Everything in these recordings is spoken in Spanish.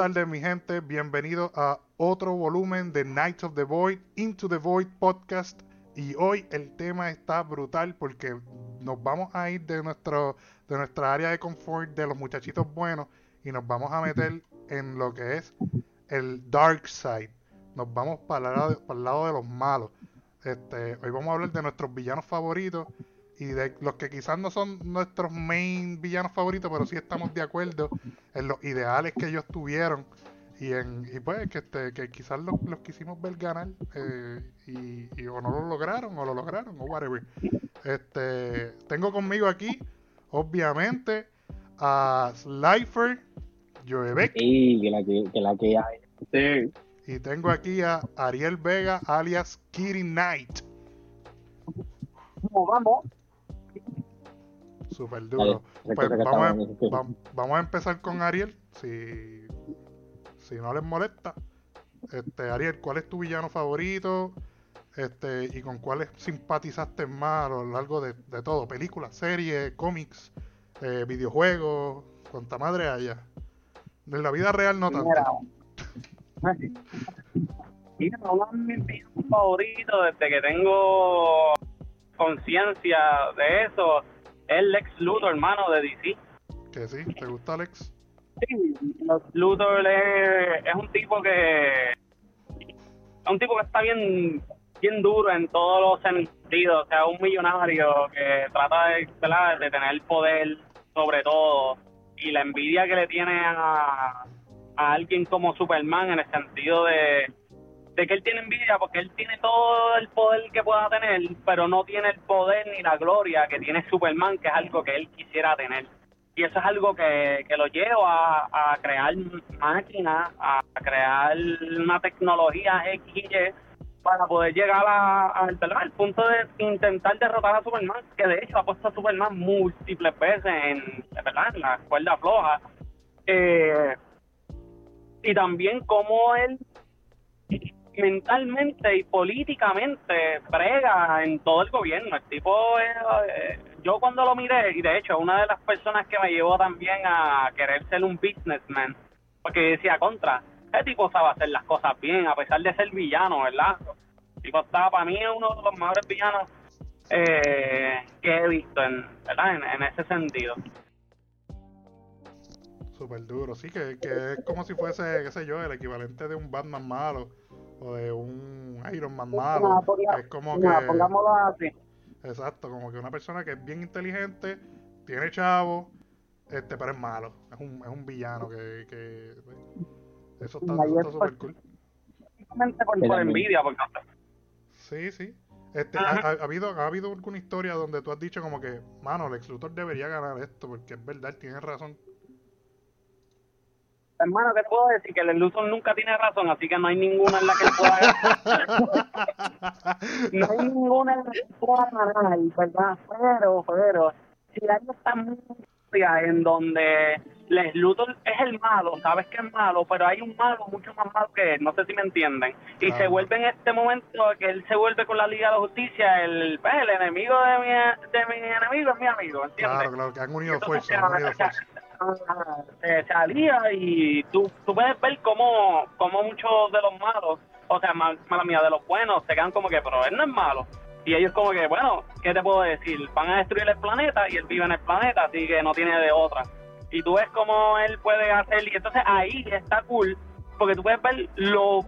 tardes, mi gente. Bienvenido a otro volumen de Nights of the Void, Into the Void podcast. Y hoy el tema está brutal porque nos vamos a ir de, nuestro, de nuestra área de confort de los muchachitos buenos y nos vamos a meter en lo que es el dark side. Nos vamos para el lado, para el lado de los malos. Este, hoy vamos a hablar de nuestros villanos favoritos y de los que quizás no son nuestros main villanos favoritos, pero sí estamos de acuerdo en los ideales que ellos tuvieron y en y pues que este que quizás los, quisimos ver ganar eh, y, o no lo lograron o lo lograron o whatever. Este tengo conmigo aquí obviamente a Slifer Joebeck. Y que la que, que, la que hay. Y tengo aquí a Ariel Vega alias Kitty Knight. Vamos Súper duro. Pues vamos, a, empezar con Ariel, si, si no les molesta. Este, Ariel, ¿cuál es tu villano favorito? Este, y con cuáles simpatizaste más a lo largo de, todo, películas, series, cómics, eh, videojuegos, cuanta madre haya. En la vida real no tanto. Mira, uno de mis villanos favoritos desde que tengo conciencia de eso es Lex Luthor, hermano, de DC. Que sí, ¿te gusta Lex? Sí, Luthor es, un tipo que es un tipo que está bien bien duro en todos los sentidos, o sea, un millonario que trata de, de tener poder sobre todo y la envidia que le tiene a, a alguien como Superman en el sentido de de que él tiene envidia porque él tiene todo el poder que pueda tener, pero no tiene el poder ni la gloria que tiene Superman, que es algo que él quisiera tener. Y eso es algo que, que lo lleva a, crear máquinas, a crear una tecnología X y Y para poder llegar a, al punto de intentar derrotar a Superman, que de hecho ha puesto a Superman múltiples veces en, ¿verdad? en la cuerda floja. Eh, y también como él mentalmente y políticamente brega en todo el gobierno. El tipo, eh, yo cuando lo miré, y de hecho, una de las personas que me llevó también a querer ser un businessman, porque decía contra, ese tipo sabe hacer las cosas bien, a pesar de ser villano, ¿verdad? El tipo estaba para mí uno de los mejores villanos eh, que he visto, en, ¿verdad? En, ese sentido. Súper duro, sí, que, que es como si fuese, qué sé yo, el equivalente de un Batman malo o de un Iron Man malo. es como que. así. Exacto, como que una persona que es bien inteligente, tiene chavo, este, pero es malo. Es un, es un villano que. que eso está súper cool. Por, por envidia, porque. Sí, sí. Este, ha, habido, ¿Ha habido alguna historia donde tú has dicho como que, mano, el ex debería ganar esto? Porque es verdad, tiene razón hermano, ¿qué te puedo decir? Que el Luthor nunca tiene razón, así que no hay ninguna en la que pueda No hay ninguna en la que pueda ganar, ¿verdad? Pero, pero, si hay esta música en donde Les Luthor es el malo, sabes que es malo, pero hay un malo mucho más malo que él, no sé si me entienden. Y se vuelve en este momento que él se vuelve con la Liga de la Justicia, el, pues, el enemigo de mi, de mi enemigo es mi amigo, ¿entiendes? Claro, claro, que han unido fuerzas, se salía y tú, tú puedes ver cómo, cómo muchos de los malos, o sea, mala mía, de los buenos, se quedan como que, pero él no es malo. Y ellos como que, bueno, ¿qué te puedo decir? Van a destruir el planeta y él vive en el planeta, así que no tiene de otra. Y tú ves cómo él puede hacer, y entonces ahí está cool, porque tú puedes ver lo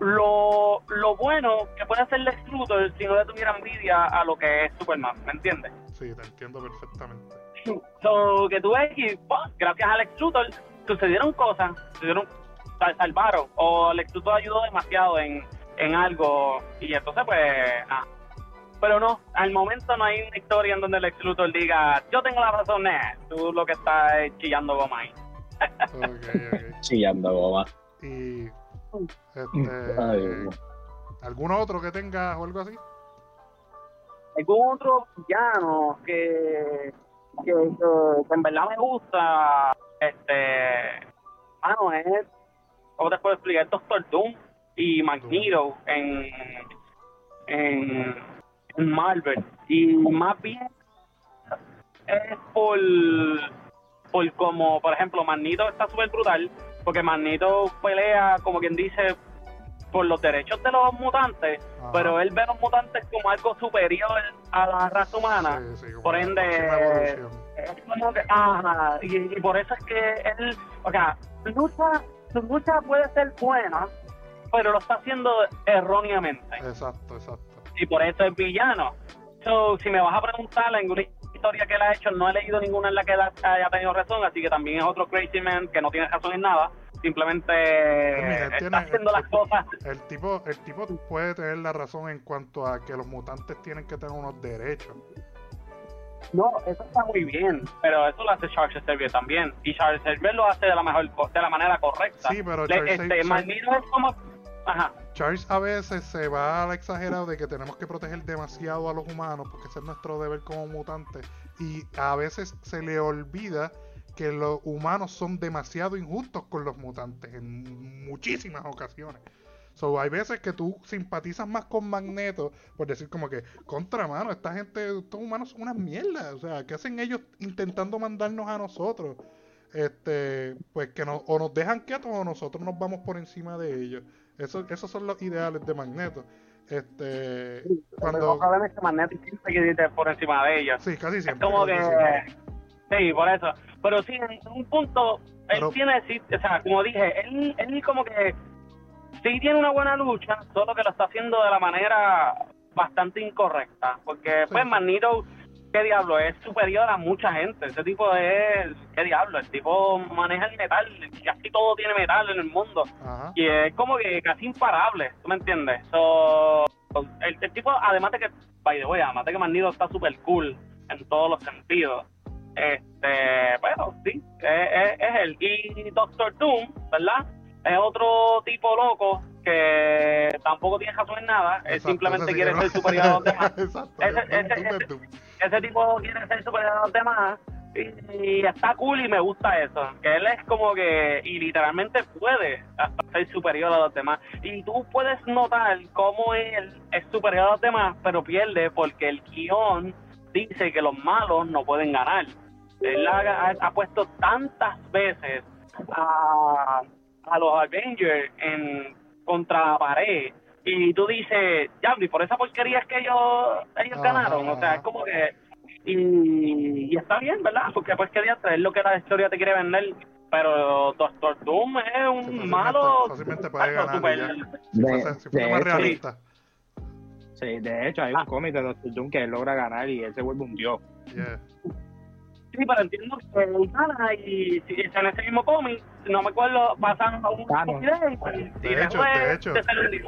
lo, lo bueno que puede hacer Lex Luthor si no le tuviera envidia a lo que es Superman, ¿me entiendes? Sí, te entiendo perfectamente. So, que tú ves que gracias a Lex Luthor sucedieron cosas, sucedieron, salvaron, o Lex Luthor ayudó demasiado en, en algo, y entonces pues, ah. Pero no, al momento no hay una historia en donde Lex Luthor diga, yo tengo la razón, eh, tú lo que estás es chillando goma ahí. Chillando goma. Y este, ¿Alguno otro que tenga o algo así? ¿Algún otro villano que, que, en verdad me gusta? Este, mano, es, ¿cómo te puedo explicar? Doctor Doom y Magneto en, en, en Marvel. Y más bien es por, por como, por ejemplo, Magneto está súper brutal porque Magneto pelea, como quien dice, por los derechos de los mutantes, Ajá. pero él ve a los mutantes como algo superior a la raza humana. Sí, sí, como por ende. Es como que, ajá, y, y por eso es que él, o sea, su lucha, su lucha puede ser buena, pero lo está haciendo erróneamente. Exacto, exacto. Y por eso es villano. So, si me vas a preguntar en una historia que él ha hecho, no he leído ninguna en la que él haya tenido razón, así que también es otro Crazy Man que no tiene razón en nada. Simplemente mira, él está tiene- haciendo las cosas. El tipo, el tipo puede tener la razón en cuanto a que los mutantes tienen que tener unos derechos. No, eso está muy bien, pero eso lo hace Charles Xavier también. Y Charles Xavier lo hace de la mejor de la manera correcta. Sí, pero Le- Charles este, es como... Ajá. Charles a veces se va al exagerado de que tenemos que proteger demasiado a los humanos porque ese es nuestro deber como mutantes y a veces se le olvida que los humanos son demasiado injustos con los mutantes en muchísimas ocasiones. So, hay veces que tú simpatizas más con Magneto por decir como que, contra mano, esta gente, estos humanos son unas mierdas. O sea, ¿qué hacen ellos intentando mandarnos a nosotros? Este, pues que no, o nos dejan quietos o nosotros nos vamos por encima de ellos. Eso, esos son los ideales de Magneto. Este, cuando, Probablemente Magneto siempre irte por encima de ellos. sí, casi Es siempre. como casi que... siempre. Sí, por eso. Pero sí, en un punto, él tiene, sí, o sea, como dije, él, él como que sí tiene una buena lucha, solo que lo está haciendo de la manera bastante incorrecta. Porque, Sí. pues, Magneto, ¿qué diablo? Es superior a mucha gente. Ese tipo es, ¿qué diablo? El tipo maneja el metal, casi todo tiene metal en el mundo. Ajá. Y es como que casi imparable, ¿tú me entiendes? So, el, el tipo, además de que, by the way, además de que Magneto está super cool en todos los sentidos, este, bueno, sí, es, es, él. Y Doctor Doom, ¿verdad? Es otro tipo loco que tampoco tiene razón en nada, él Exacto, simplemente ese sí quiere no- ser superior a los demás. Exacto. Ese- tipo quiere ser superior a los demás y, y está cool y me gusta eso. Que él es como que, y literalmente puede hasta ser superior a los demás. Y tú puedes notar cómo él es superior a los demás, pero pierde porque el guion dice que los malos no pueden ganar. Él ha, ha- ha puesto tantas veces a, a los Avengers en contra la pared. Y tú dices, ya, y por esa porquería es que ellos, ellos Ajá, ganaron. O sea, es como que. Y, y está bien, ¿verdad? Porque pues que día es lo que la historia te quiere vender. Pero Doctor Doom es un malo. fácilmente puede ganar. Si De- si más hecho- realista. Sí, de hecho, hay un cómic de Doctor Doom que él logra ganar y él se vuelve un dios. Yeah. Sí, pero entiendo que él gana y si es en ese mismo cómic, no me acuerdo, pasan a un Thanos. y, y De hecho, después de hecho.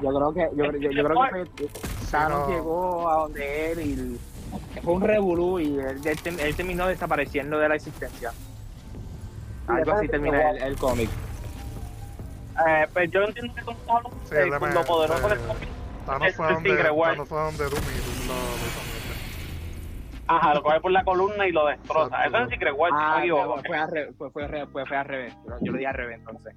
Yo creo que, yo, yo, yo creo que fue, Thanos no. llegó a donde él y fue un revolú y él, él él terminó desapareciendo de la existencia. Algo así termina el, el cómic. Eh, pues yo entiendo que con Thanos, Sí, eh, lo poderoso es cómic, Thanos fue donde, tigre igual. Thanos fue donde Doom y Doom lo, lo. Ajá, lo coge por la columna y lo destroza. Eso es Secret si no me Ah, equivoco. fue, fue, al fue, fue, fue, fue al revés. Yo, lo di al revés entonces.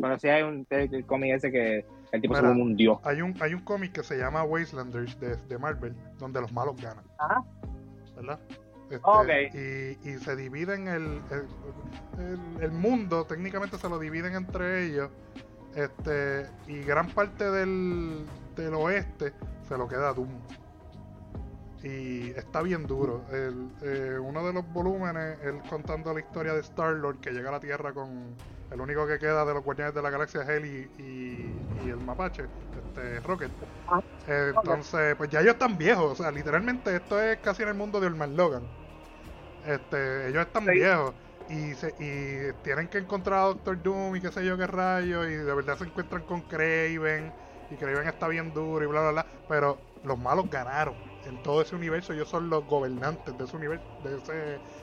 Pero sí hay un cómic ese que el tipo se Mira. vuelve un dios. Hay un, hay un cómic que se llama Wastelanders de, de Marvel, donde los malos ganan, Ajá. ¿verdad? Este, Ok. y, y se dividen el, el, el- el mundo, técnicamente se lo dividen entre ellos, este y gran parte del, del oeste se lo queda a Doom. Y está bien duro. El, eh, uno de los volúmenes, él contando la historia de Star-Lord que llega a la Tierra con el único que queda de los Guardianes de la Galaxia es él y, y- y el mapache, este Rocket. Ah, Eh, entonces, pues ya ellos están viejos, o sea, literalmente esto es casi en el mundo de Orman Logan. Este, ellos están Sí. viejos y, se, y tienen que encontrar a Doctor Doom y qué sé yo qué rayos y de verdad se encuentran con Craven y Craven está bien duro y bla bla bla, pero los malos ganaron en todo ese universo, ellos son los gobernantes de ese universo, de ese,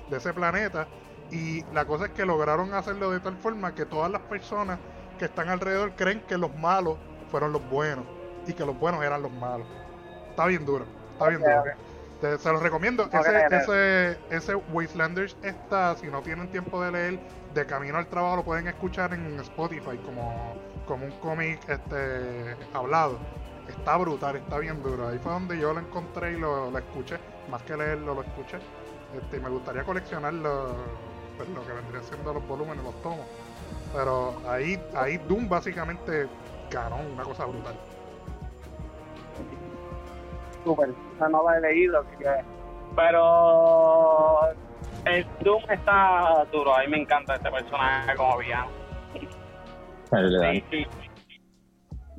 de ese planeta y la cosa es que lograron hacerlo de tal forma que todas las personas que están alrededor creen que los malos fueron los buenos y que los buenos eran los malos. Está bien duro, está bien duro. Te- se los recomiendo. Ese, ese, ese Wastelanders está, si no tienen tiempo de leer, de camino al trabajo lo pueden escuchar en Spotify como, como un cómic este hablado. Está brutal, está bien duro. Ahí fue donde yo lo encontré y lo, escuché. Más que leerlo, lo escuché. Este, me gustaría coleccionar lo, pues, lo que vendría siendo los volúmenes, los tomos. Pero ahí, ahí Doom básicamente ganó una cosa brutal. Super, esa no la he leído, así que- pero el Doom está duro, a mí me encanta este personaje como villano. Sí, sí.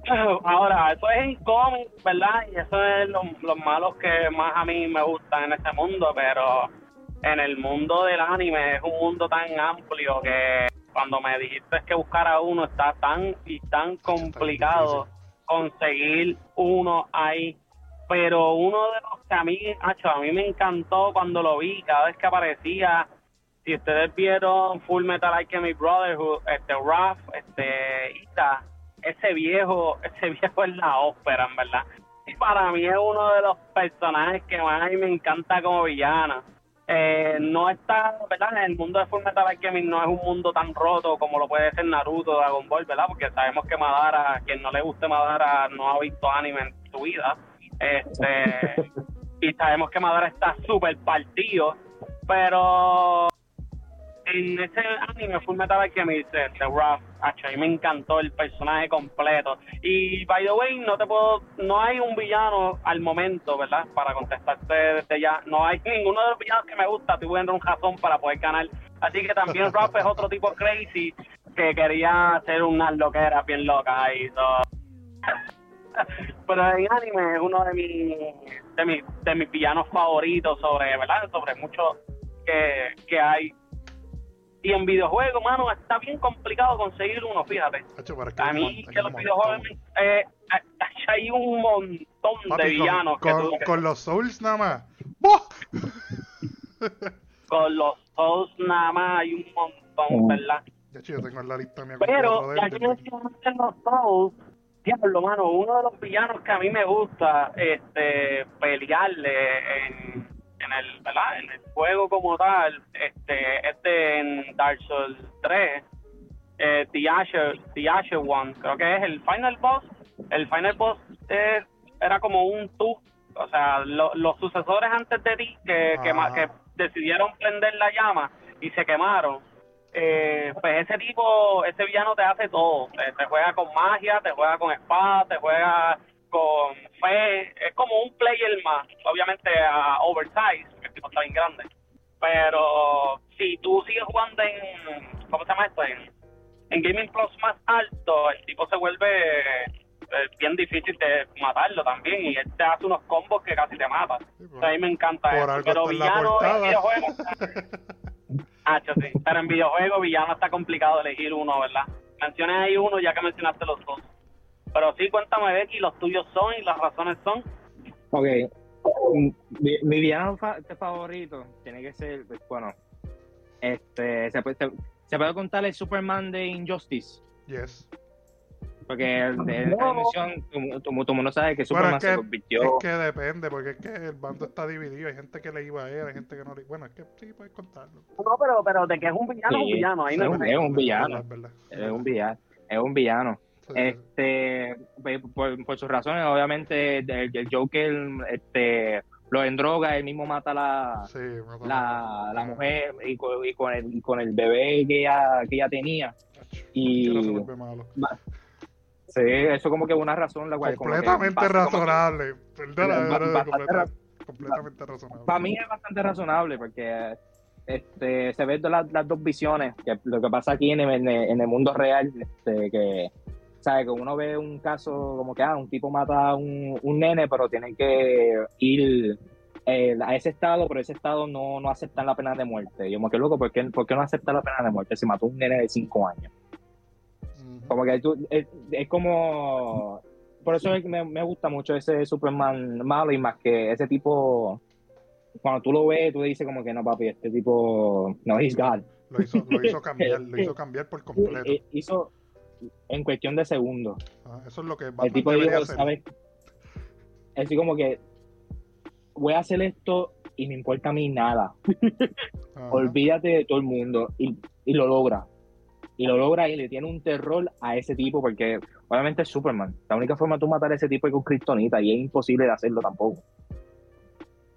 Ahora, eso es en cómic, ¿verdad? Y eso es lo- los malos que más a mí me gustan en este mundo, pero en el mundo del anime es un mundo tan amplio que cuando me dijiste que buscara uno está tan y tan complicado conseguir uno ahí. Pero uno de los que a mí, acho, a mí me encantó cuando lo vi, cada vez que aparecía, si ustedes vieron Full Metal Alchemist Brotherhood, este Raph, este Ita, ese viejo, ese viejo es la ópera, en verdad. Y para mí es uno de los personajes que más me encanta como villano. Eh, no está, ¿verdad? El mundo de Full Metal Alchemist no es un mundo tan roto como lo puede ser Naruto Dragon Ball, ¿verdad? Porque sabemos que Madara, quien no le guste Madara, no ha visto anime en su vida. Este, y sabemos que Madara está súper partido, pero en ese anime Full Metal Alchemist de The Rough, a mí me encantó el personaje completo. Y by the way, no te puedo, no hay un villano al momento, ¿verdad? Para contestarte desde ya, no hay ninguno de los villanos que me gusta, tuve un razón para poder ganar. Así que también Rough es otro tipo crazy que quería hacer unas loqueras bien locas y todo. Pero en anime es uno de mis de mis, de mis villanos favoritos sobre, ¿verdad? Sobre mucho que, que hay. Y en videojuegos, mano, está bien complicado conseguir uno, fíjate. Hacho, A mí que los videojuegos eh, hay un montón Papi, de villanos con, que con- tú- con los Souls nada más. Con los Souls nada más hay un montón, Mm. ¿verdad? Ya, chico, yo tengo en la lista mía Pero ya de- que de- los Souls, diablo, mano, uno de los villanos que a mí me gusta este pelearle en, en el, ¿verdad? En el juego como tal, este, este en Dark Souls 3, eh, The Asher, The Asher One, creo que es el final boss. El final boss es- era como un tú, o sea, lo- los sucesores antes de ti que, que decidieron prender la llama y se quemaron. Eh, pues ese tipo, ese villano te hace todo. Te, te juega con magia, te juega con espada, te juega con fe. Es como un player más, obviamente a oversize, porque el tipo está bien grande. Pero si tú sigues jugando en, ¿cómo se llama esto? En, en Gaming Plus más alto, el tipo se vuelve eh, bien difícil de matarlo también y él te hace unos combos que casi te mata. Sí, a mí me encanta por eso. algo Pero villano videojuegos Hacho, sí. Pero en videojuegos villano está complicado elegir uno, ¿verdad? Mencioné ahí uno ya que mencionaste los dos. Pero sí, cuéntame, Becky, los tuyos son y las razones son. Ok. Mm, Mi, mi villano fa- este favorito tiene que ser, pues, bueno, este, se puede, se, se puede contar el Superman de Injustice. Yes. Porque el de esta No. dimensión, tú, tú, tú no sabes que Bueno, Superman se convirtió. es que depende, porque es que el bando está dividido. Hay gente que le iba a él, hay gente que no le Bueno, es que sí, puedes contarlo. No, pero, pero de que es un villano, es un Sí, villano. Ahí es no un- es un villano. Es verdad, es Es un villano. Es un villano. Sí, sí. Este, por, por sus razones, obviamente, el, el Joker este, lo endroga, él mismo mata a la, Sí, la, la mujer y con, y con el, y con el bebé que ella, que ella tenía. Y... Y se vuelve malo. Sí, eso como que es una razón la cual Completamente razonable. Perdona, completamente razonable. Para mí es bastante razonable porque este, se ven las, las dos visiones. Que lo que pasa aquí en el, en el- mundo real, este, que, ¿sabe? que uno ve un caso como que ah, un tipo mata a un, un nene, pero tiene que ir eh, a ese estado, pero ese estado no, no aceptan la pena de muerte. Yo me quedo loco, ¿por qué, por qué no acepta la pena de muerte si mató un nene de 5 años? Como que tú, es, es como. Por eso es que me, me gusta mucho ese Superman malo y más que ese tipo. Cuando tú lo ves, tú dices como que no, papi, este tipo. No, he's God. Lo hizo, lo hizo cambiar, lo hizo cambiar por completo. Eh, Hizo en cuestión de segundos. Ah, Eso es lo que El Batman tipo debería dijo, hacer. ¿sabes? Así como que. Voy a hacer esto y me importa a mí nada. Olvídate de todo el mundo. Y, y lo logra. Y lo logra y le tiene un terror a ese tipo porque obviamente es Superman. La única forma de tú matar a ese tipo es con Kryptonita y es imposible de hacerlo tampoco.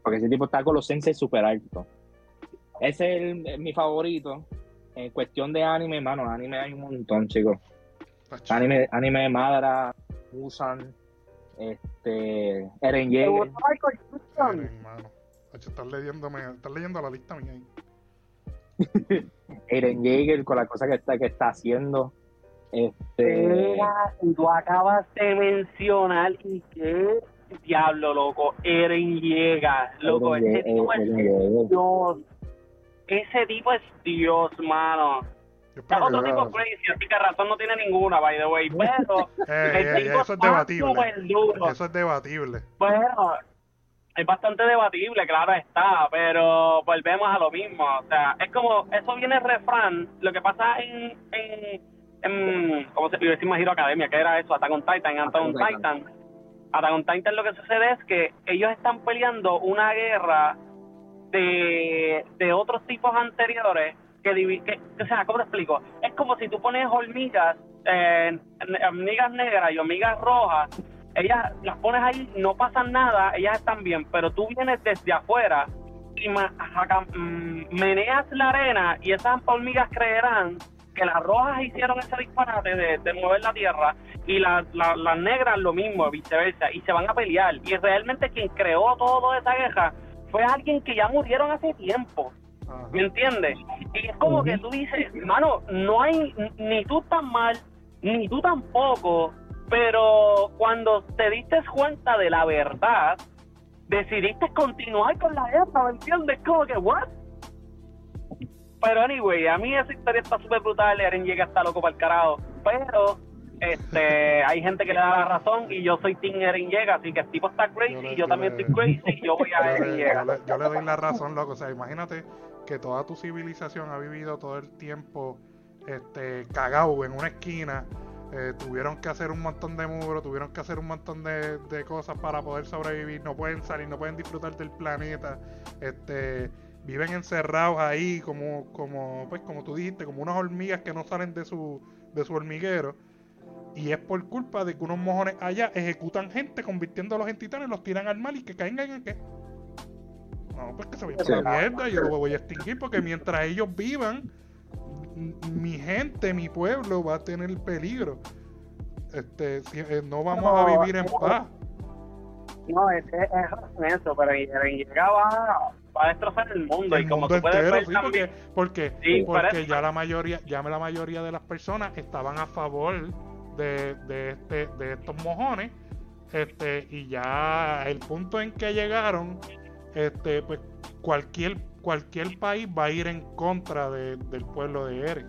Porque ese tipo está con los senses super altos. Ese es el- mi favorito. en cuestión de anime, hermano, anime hay un montón, chicos. Anime, anime de Madara, Musan, este, Eren ¿Te Yeager. mano. Estás leyéndome, estás leyendo la lista mía ahí. Eren Yeager con la cosa que está, que está haciendo. Este, y tú acabas de mencionar y qué diablo, loco. Eren llega, loco. Eren Ese tipo Eren es Yeager. Dios. Ese tipo es Dios, mano. Yo Es espero que- otro tipo crazy, así que razón no tiene ninguna, by the way. Pero Eh, el eh, tipo eso es está debatible. duro. Eso es debatible. Bueno, es bastante debatible, claro está, pero volvemos a lo mismo. O sea, es como, eso viene el refrán. Lo que pasa en, en, en ¿cómo se iba a decir Hero Academia? que era eso? Attack on Titan. Attack on Titan. Attack on Titan lo que sucede es que ellos están peleando una guerra de, de otros tipos anteriores que, que, o sea, ¿cómo te explico? Es como si tú pones hormigas, eh, hormigas negras y hormigas rojas ellas las pones ahí, no pasan nada, ellas están bien, pero tú vienes desde afuera y mm, meneas la arena y esas hormigas creerán que las rojas hicieron ese disparate de, de mover la tierra y la- la- las negras lo mismo, viceversa, y se van a pelear. Y realmente quien creó toda esa guerra fue alguien que ya murieron hace tiempo. Ajá. ¿Me entiendes? Y es como que tú dices, hermano, no hay ni tú tan mal, ni tú tampoco, pero cuando te diste cuenta de la verdad, decidiste continuar con la guerra, ¿me entiendes? Como que, ¿what? Pero anyway, a mí esa historia está súper brutal, Eren llega está loco para el carajo, pero este hay gente que le da la razón y yo soy Team Eren llega, así que el tipo está crazy, Yo le- yo, también le- estoy crazy y yo voy a Eren le, llega. yo le- yo le doy la razón, loco. O sea, imagínate que toda tu civilización ha vivido todo el tiempo este, cagado en una esquina. Eh, tuvieron que hacer un montón de muros, tuvieron que hacer un montón de, de cosas para poder sobrevivir. No pueden salir, no pueden disfrutar del planeta. Este, viven encerrados ahí, como, como, pues, como tú dijiste, como unas hormigas que no salen de su, de su hormiguero. Y es por culpa de que unos mojones allá ejecutan gente convirtiéndolos en titanes, los tiran al mar y que caigan en qué. No, pues que se vayan Sí. la mierda, yo lo voy a extinguir porque mientras ellos vivan, mi gente, mi pueblo va a tener peligro. Este, si- eh, no vamos a vivir en no. paz. No, es, es, eso, pero llega va, va a destrozar el mundo y El como mundo tú puedes entero, ver sí, también, porque, porque, Sí, por porque ya la mayoría, ya la mayoría de las personas estaban a favor de, de este, de estos mojones, este, y ya el punto en que llegaron, este, pues cualquier, cualquier país va a ir en contra de- del pueblo de Eren.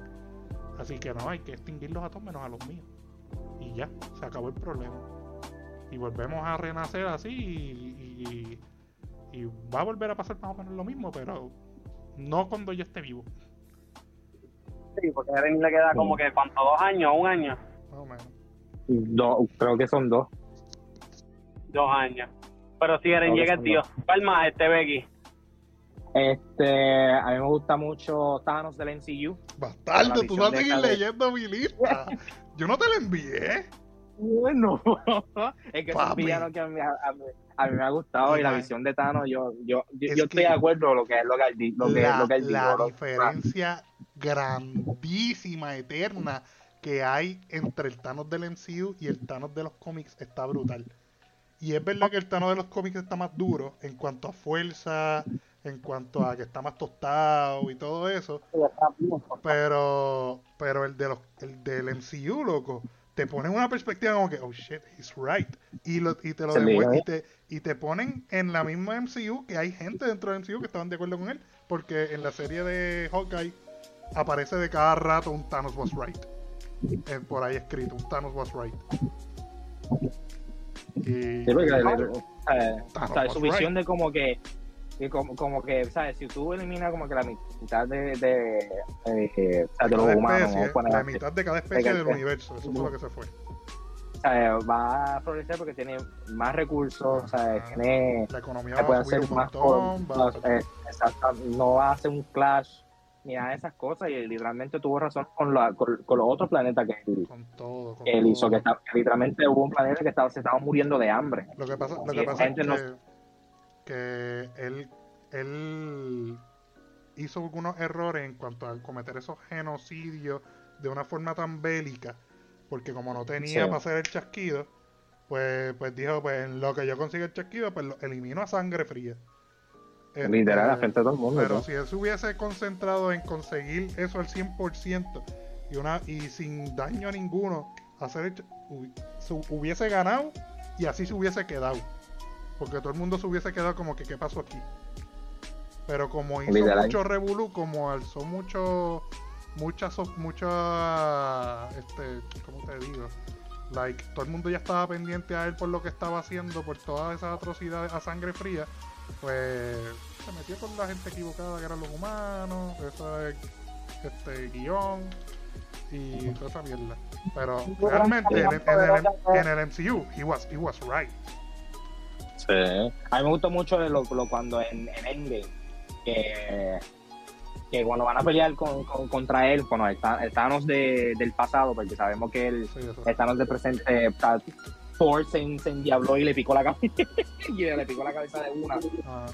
Así que no, hay que extinguirlos a todos menos a los míos. Y ya, se acabó el problema. Y volvemos a renacer así y, y- y va a volver a pasar más o menos lo mismo, pero no cuando yo esté vivo. sí, porque a Eren le queda como que cuánto, dos años, un año, Más o menos. Do- creo que son dos. dos años. Pero si Eren llega el tío, ¿cuál más este Becky? Este, a mí me gusta mucho Thanos del MCU. Bastardo, tú vas a seguir leyendo mi lista. Yo no te la envié. Bueno, es que es un que a mí, a, mí- a mí me ha gustado y la visión de Thanos, yo, yo, yo, Es yo estoy de acuerdo con lo que es lo que él, lo que, la lo que él la dijo. lo- diferencia grandísima, eterna que hay entre el Thanos del MCU y el Thanos de los cómics está brutal. Y es verdad que el Thanos de los cómics está más duro en cuanto a fuerza, en cuanto a que está más tostado y todo eso. Pero, pero el de los, el del MCU, loco, te ponen una perspectiva como que, oh shit, he's right. Y, lo, y te lo ve. y te, y te ponen en la misma MCU que hay gente dentro del MCU que estaban de acuerdo con él. Porque en la serie de Hawkeye aparece de cada rato un Thanos was right. Eh, por ahí escrito, un Thanos was right. Y, Sí, porque, eh, was su visión de como que, que como, como que, ¿sabes? Si tú eliminas como que la mitad de, de, eh, de los humanos, especie, la así, mitad de cada especie del universo, eso fue lo que se fue. sea, va a florecer porque tiene más recursos, o sea, Ajá. tiene, La economía va puede a subir hacer un más montón, va a- cosas, eh, exacto, no va a hacer un clash ni nada de esas cosas y literalmente tuvo razón con, la, con, con los otros planetas que él, con todo. Con él todo. hizo, que, que literalmente hubo un planeta que estaba, se estaba muriendo de hambre. Lo que pasa, lo Y que pasa es que, no- que él, él hizo algunos errores en cuanto a cometer esos genocidios de una forma tan bélica, porque como no tenía Sí. para hacer el chasquido, pues, pues dijo, pues en lo que yo consiga el chasquido, pues lo elimino a sangre fría. Este, Literal, la frente de todo el mundo. pero ¿no? si él se hubiese concentrado en conseguir eso al 100% y, una, y sin daño ninguno, hacer el hubiese ganado y así se hubiese quedado. Porque todo el mundo se hubiese quedado como que, ¿qué pasó aquí? Pero como hizo Literal. mucho revolú, como alzó mucho, muchas, muchas, este, ¿cómo te digo? Like, todo el mundo ya estaba pendiente a él por lo que estaba haciendo, por todas esas atrocidades a sangre fría, pues se metió con la gente equivocada que eran los humanos, eso es este guion y toda esa mierda. Pero realmente en, el- en el, en el MCU, he was, he was right. Sí. A mí me gustó mucho lo, lo cuando en, en Endgame, que, que cuando van a pelear con, con- contra él, bueno, el, el Thanos de- del pasado, porque sabemos que el, Sí, el Thanos del presente, sea, Thor se, se endiabló y le picó la cabeza, y le picó la cabeza de una. Ah,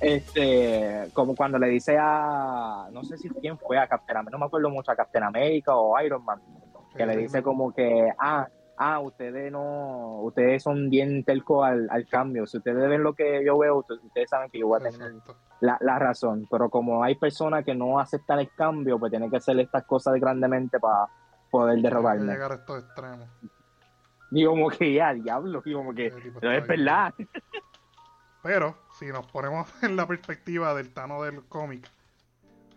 Este, como cuando le dice a, no sé si quién fue, a Captain America, no me acuerdo mucho, a Captain America o Iron Man, que le dice como que, ah, ah, ustedes no, ustedes son bien telco al, al cambio, si ustedes ven lo que yo veo, ustedes, saben que yo voy a tener la, la razón, pero como hay personas que no aceptan el cambio, pues tienen que hacer estas cosas grandemente para poder derrotarme. llegar a estos extremos. Y como que ya, diablo, y como que, no es bien. verdad. Pero si nos ponemos en la perspectiva del Tano del cómic,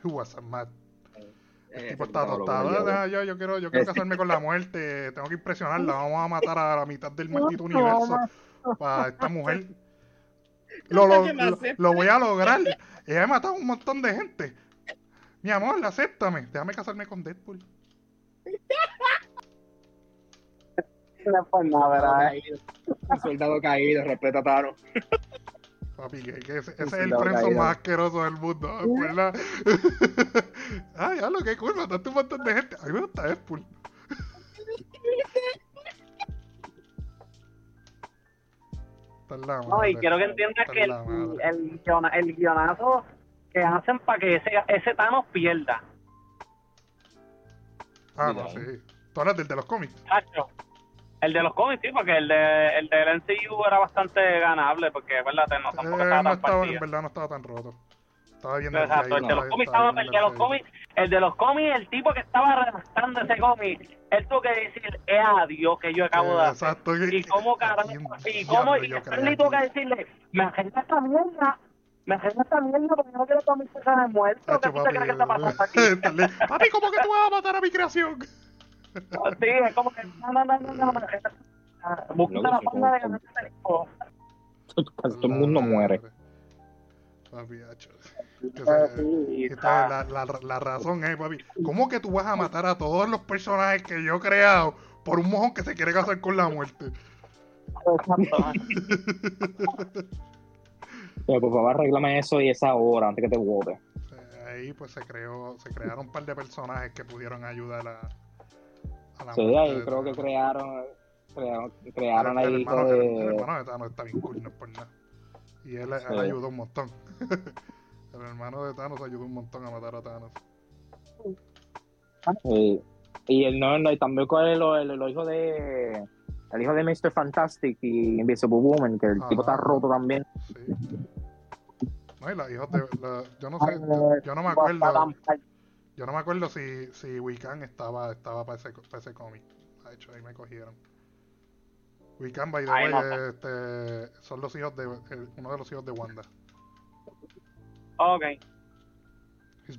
who was a mad El tipo está tostado. "Ah, yo, yo quiero, yo quiero casarme con la muerte. Tengo que impresionarla. Vamos a matar a la mitad del maldito universo para esta mujer. Lo, lo, lo- lo voy a lograr. Ella ha matado a un montón de gente. Mi amor, acéptame. Déjame casarme con Deadpool. No, pues nada, ¿verdad? Un soldado caído, respeta a Taro. Papi, que, que ese, ese es el caído. más asqueroso del mundo, ¿verdad? Ay, ya lo que cool, mataste un montón de gente. A mí me gusta Deadpool. No, y quiero que entiendas que el, el, guiona- el guionazo que hacen para que ese, ese Thanos pierda. Ah, no, sí. Tú hablas del de los cómics. Chacho. El de los cómics, sí, porque el, de, el del MCU era bastante ganable, porque, verdad, no tampoco Eh, estaba no tan estaba, en verdad no estaba tan roto. Estaba Exacto, el de los cómics estaba el de los cómics, el de los cómics, el tipo que estaba redactando ese cómic, él tuvo que decir, es a Dios que yo acabo de Eh, hacer. Exacto. Y cómo carajo, ¿A quién y cómo, y Stanley tuvo que decirle, me agenda esta mierda, me agenda esta mierda porque no quiero que mis se muerto, ¿qué tú te crees que está pasando aquí? Papi, ¿cómo que tú vas a matar a mi creación? Sí, es como que, no, no, no, no, no, Busca la forma de ganar tipo. Casi todo el mundo muere. Papi, hacho. Ah, la, la, la razón es, papi, ¿cómo que tú vas a matar a todos los personajes que yo he creado por un mojón que se quiere casar con la muerte? Pero por favor, arréglame eso y esa hora antes que te vote. Eh, Ahí pues se creó, se crearon un par de personajes que pudieron ayudar a, a la Sí, ahí de creo que crearon, crearon, crearon el, el ahí hermano, el- el de... hermano de Thanos está bien cool, no es por nada. Y él, ayudó un montón. el hermano de Thanos ayudó un montón a matar a Thanos. Sí. Y el no, no, y también con el, el, el hijo de el hijo de Mr. Fantastic y Invisible Woman, que el tipo está roto también. Sí. No, y los hijos de. la- yo no sé, yo, yo no me acuerdo. Yo no me acuerdo si, si Wiccan estaba, estaba para ese, para ese cómic. De hecho, ahí me cogieron. Wiccan, by the Ay, way, no este, son los hijos de. uno de los hijos de Wanda. Ok.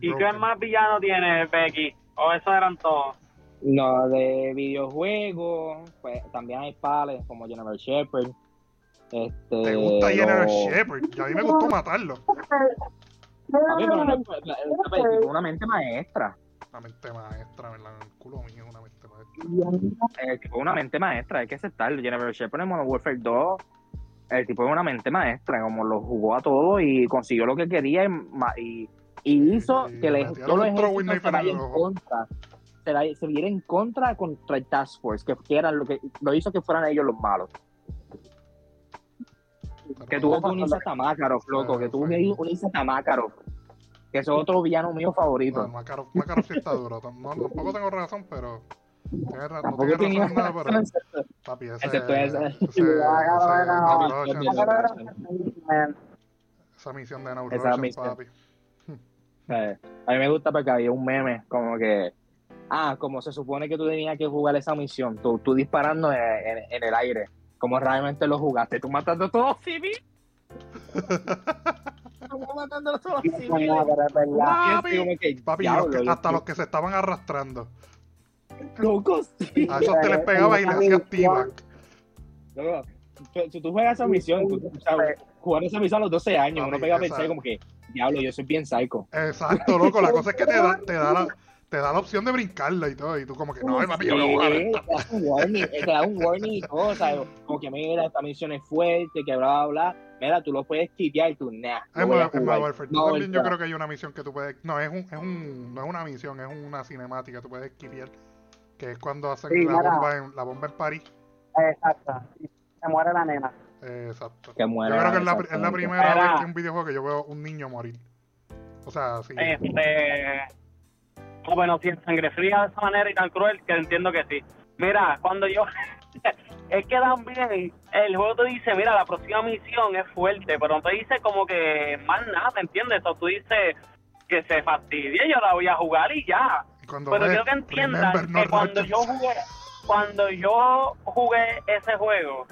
¿Y qué más villano tiene Becky? ¿O esos eran todos? No, de videojuegos, pues también hay pales como Jennifer Shepard. Este, ¿Te gusta Jennifer lo- Shepard? Y a mí me gustó matarlo. Pero no, una mente maestra. Una mente maestra, ¿verdad? El culo mío es una mente maestra. El tipo es una mente maestra, hay que aceptarlo. Jennifer Shepard en Modern Warfare 2, el tipo es una mente maestra, como lo jugó a todo y consiguió lo que quería y, ma- y, y hizo Y que le todo el un throwing ejército knife se vaya en contra. Se, la- se viera en contra contra el Task Force, que, que eran lo que lo hizo que fueran ellos los malos. Que tuvo que unirse a Makarov, loco, que tuvo que unirse a Makarov. que es otro villano mío favorito. Bueno, Makarov, Makarov sí está duro. No, tampoco tengo razón, pero. Tienes ra- no tienes tenía razón nada, pero. Papi, ese. Ese- Esa misión de Russian, misión. papi. Eh, a mí me gusta porque había un meme como que, ah, como se supone que tú tenías que jugar esa misión, tú, tú disparando en, en- en el aire, como realmente lo jugaste, tú matando a todos civiles. Matando a todos Papi, los que- hasta los que se estaban arrastrando. locos. sí. A esos te les pegaba y le hacías tú- Si tú juegas esa misión, tú, tú sabes, jugar esa misión a los 12 años, uno pega a pensar como que, diablo, yo soy bien psycho. Exacto, loco. La cosa es que te da, te da la. Te da la opción de brincarla y todo, y tú como que no, papi, yo voy a te da un warning, te da un warning y todo, ¿sabes? Como que mira, esta misión es fuerte, que bla, bla, bla. Mira, tú lo puedes skipear y tú, nah. Modern Warfare No, también yo creo que hay una misión que tú puedes... No, es un, es un, no es una misión, es una cinemática, tú puedes esquivar. Que es cuando hacen Sí, la, bomba en, la bomba en París. Exacto. Se muere la nena. Exacto. Que Yo muera, creo que es la, es la primera Era- vez que en un videojuego que yo veo un niño morir. O sea, sí. Este. Ah, bueno, si en sangre fría de esa manera y tan cruel, que entiendo que sí. Mira, cuando yo. es que también el juego te dice, mira, la próxima misión es fuerte, pero no te dice como que más nada, ¿me entiendes? O tú dices que se fastidie, yo la voy a jugar y ya. Cuando Pero quiero que entiendan no que cuando yo jugué, cuando yo jugué ese juego,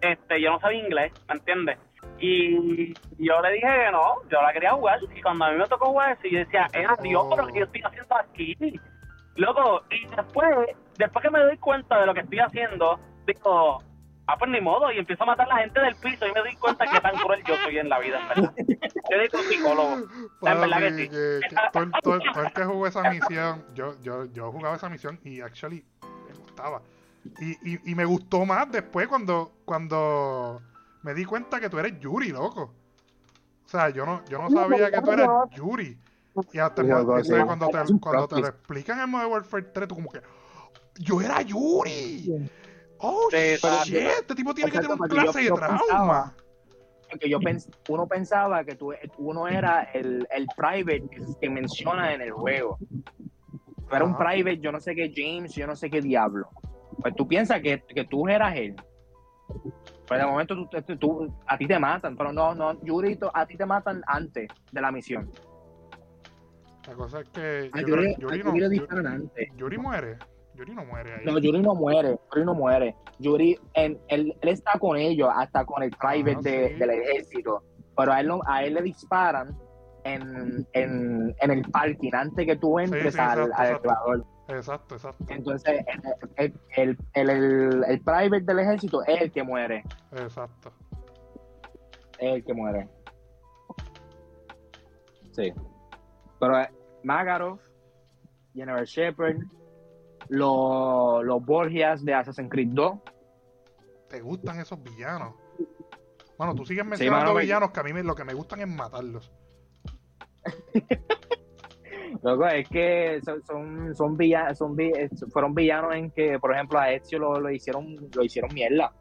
este, yo no sabía inglés, ¿me entiendes? Y yo le dije que no, yo la quería jugar. Y cuando a mí me tocó jugar eso, yo decía, eh, Dios, pero ¿qué yo estoy haciendo aquí? Loco, y después, después que me doy cuenta de lo que estoy haciendo, digo, ah, pues ni modo, y empiezo a matar a la gente del piso y me doy cuenta que tan cruel yo soy en la vida, en verdad. Yo digo psicólogo. en verdad que sí. que- que todo el que jugó esa misión, yo, yo, yo jugaba esa misión y actually me gustaba. Y, y, y me gustó más después cuando, cuando me di cuenta que tú eres Yuri, loco. O sea, yo no, yo no sabía que tú eras Yuri. Y hasta el cuando, te, cuando te lo explican en Modern Warfare 3, tú como que, yo era Yuri. Oh, Sí, shit, este tipo tiene que tener un clase de yo trauma. pensaba- Porque yo pens- uno pensaba que tú, uno era el, el private que, que menciona en el juego. Tú eras un private, yo no sé qué James, yo no sé qué diablo. Pues tú piensas que, que tú eras él. Pero de momento tú, tú- tú- a ti te matan, pero no, no, Yuri, a ti te matan antes de la misión. La cosa es que A yo Yuri, Yuri a no- Yuri le Yuri- disparan antes. Yuri muere. Yuri no muere ahí. No, Yuri no muere, Yuri no muere. Yuri, en- él, él está con ellos, hasta con el private Ah, de- sí. del ejército. Pero a él, no- a él le disparan en, en, en el parking antes que tú entres sí, al, exacto, al exacto. elevador. Exacto, exacto. Entonces, el, el, el, el- private del ejército es el que muere. Exacto. Es el que muere. Sí. Pero eh, Makarov, Jennifer Shepard, los, los Borgias de Assassin's Creed 2. ¿Te gustan esos villanos? Bueno, tú sigues Sí, mencionando mano, villanos que a mí me- lo que me gustan es matarlos. Loco, es que son, son, son, villa- son vi- eh, fueron villanos en que, por ejemplo, a Ezio lo, lo hicieron lo hicieron mierda.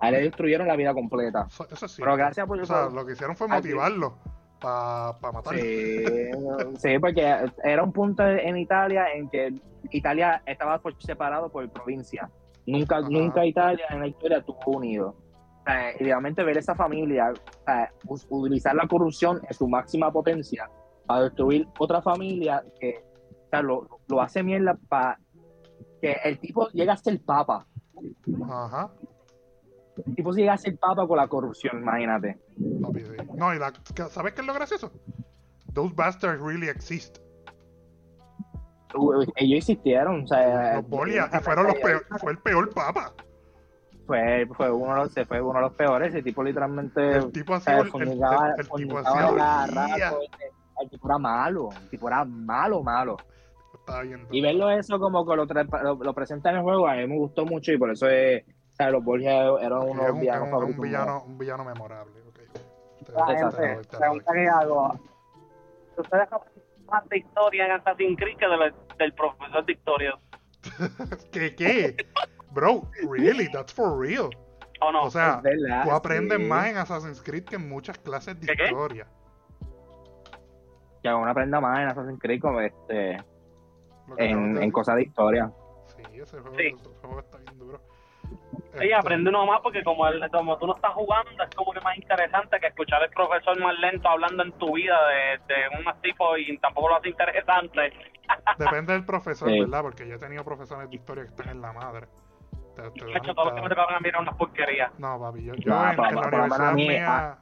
A él le destruyeron la vida completa. Eso, eso sí. Pero gracias por O sea, lo que hicieron fue motivarlo para matarlo. Sí, sí, porque era un punto en Italia en que Italia estaba separado por provincia. Nunca, Ajá. nunca Italia en la historia estuvo unido. Y realmente ver esa familia, utilizar la corrupción en su máxima potencia para destruir otra familia que o sea, lo, lo hace mierda para que el tipo llega a ser papa. Ajá. El tipo llega a ser papa con la corrupción, imagínate. No, y la, ¿sabes qué es lo gracioso? Those bastards really exist. Ellos existieron, o sea, Los y fueron los peor, fue el peor papa. fue, fue uno de los, se fue uno de los peores. Ese tipo literalmente El tipo ha o sea, sido el, el, el- tipo ha El tipo era malo, el tipo era malo, malo. Y verlo eso como que lo, lo, lo presenta en el juego, a mí me gustó mucho y por eso es, o sea, los Borgia eran Sí, uno de es los un, villanos un- un favoritos. villano, un villano memorable. ok. Pregunta que hago. ¿Ustedes más de historia en Assassin's Creed que de la- del profesor de historia? ¿Qué, qué? Bro, really, that's for real. ¿O no? O sea, verdad, tú aprendes sí. más en Assassin's Creed que en muchas clases de ¿Qué, qué? Que uno aprenda más en Assassin's Creed como este, en, cosas de historia. Sí, ese juego, Sí. ese juego está bien duro. Sí, Este, aprende uno más porque como, el, como tú no estás jugando, es como que más interesante que escuchar al profesor más lento hablando en tu vida de, de un tipo y tampoco lo hace interesante. Depende del profesor, Sí. ¿verdad? Porque yo he tenido profesores de historia que están en la madre. Te- te De hecho, todos los que me tocaban a mí eran unas porquerías. No, papi, yo, yo No, en, la universidad a mí, mía,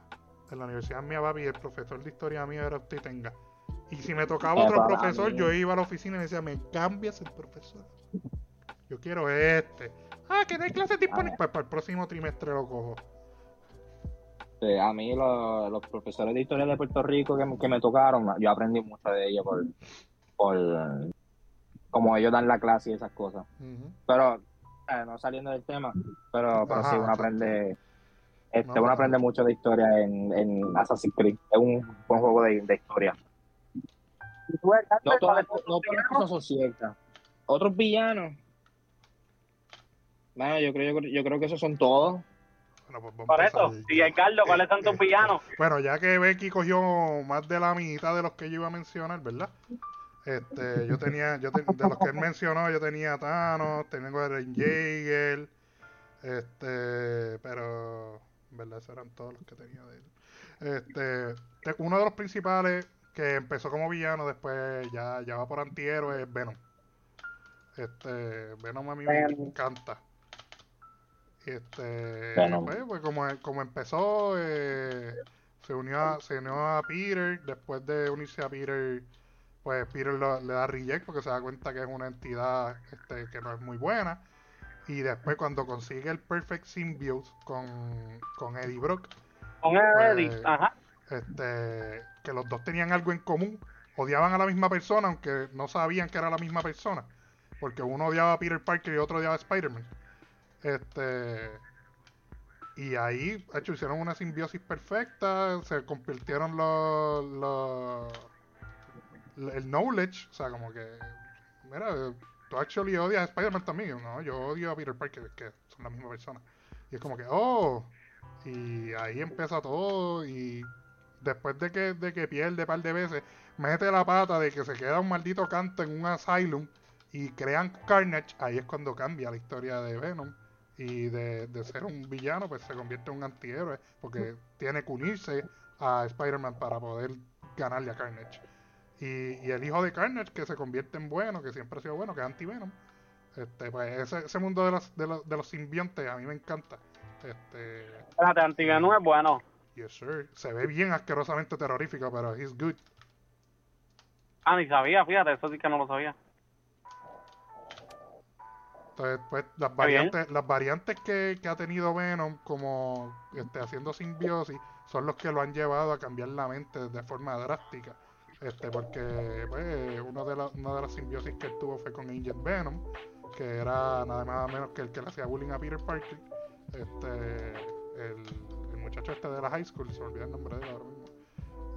en la universidad mía, papi, el profesor de historia mío era usted tenga. Y si me tocaba otro profesor, yo iba a la oficina y me decía, me cambias el profesor. Yo quiero este. Ah, que no hay clases disponibles. Pues para el próximo trimestre lo cojo. Sí, a mí lo- los profesores de historia de Puerto Rico que, me- que me tocaron, yo aprendí mucho de ellos por, por como ellos dan la clase y esas cosas. Pero, eh, no saliendo del tema, pero, pero Ajá, sí, uno aprende, este, No, uno no. aprende mucho de historia en, en Assassin's Creed. Es un buen juego de, de historia. No todas, no todas las cosas son ciertas. Otros villanos. Bueno, yo creo, yo, creo- yo creo que esos son todos. Bueno, pues vamos Por eso, y Edgardo, ¿cuáles son tus Este, villanos? Bueno, ya que Becky cogió más de la mitad de los que yo iba a mencionar, ¿verdad? Este, yo tenía, yo te- de los que él mencionó, yo tenía a Thanos, tengo a Eren Jaeger, este, pero, en verdad, esos eran todos los que tenía de él. Este, te- uno de los principales que empezó como villano, después ya, ya va por antihéroe, es Venom. Este, Venom a mí me encanta. Este, pues, pues como, como empezó, eh, se unió a, se unió a Peter, después de unirse a Peter, pues Peter lo- le da reject porque se da cuenta que es una entidad este, que no es muy buena. Y después cuando consigue el Perfect Symbiote con, con Eddie Brock, Con pues, Eddie, ajá. Este, que los dos tenían algo en común, odiaban a la misma persona, aunque no sabían que era la misma persona, porque uno odiaba a Peter Parker y otro odiaba a Spider-Man. Este, y ahí, hecho, hicieron una simbiosis perfecta, se convirtieron los, el knowledge, o sea, como que, mira, tú actually odias a Spider-Man también, no, yo odio a Peter Parker, que son la misma persona. Y es como que, oh, y ahí empieza todo y después de que, de que pierde un par de veces, mete la pata de que se queda un maldito canto en un asylum y crean Carnage, ahí es cuando cambia la historia de Venom. Y de, de ser un villano, pues se convierte en un antihéroe, porque tiene que unirse a Spider-Man para poder ganarle a Carnage. Y, y el hijo de Carnage, que se convierte en bueno, que siempre ha sido bueno, que es anti-Venom. Este, pues ese, ese mundo de los, de, los, de los simbiontes a mí me encanta. Este, Espérate, Antivenom es bueno. Yes, sir. Se ve bien asquerosamente terrorífico, pero he's good. Ah, ni sabía, fíjate, eso sí que no lo sabía. Entonces, pues, las bien. variantes, las variantes que, que ha tenido Venom, como este, haciendo simbiosis, son los que lo han llevado a cambiar la mente de forma drástica. Este, porque pues, uno de la- una de las simbiosis que él tuvo fue con Agent Venom, que era nada más nada menos que el que le hacía bullying a Peter Parker. Este, el muchacho este de la high school, se me olvidó el nombre de él ahora mismo.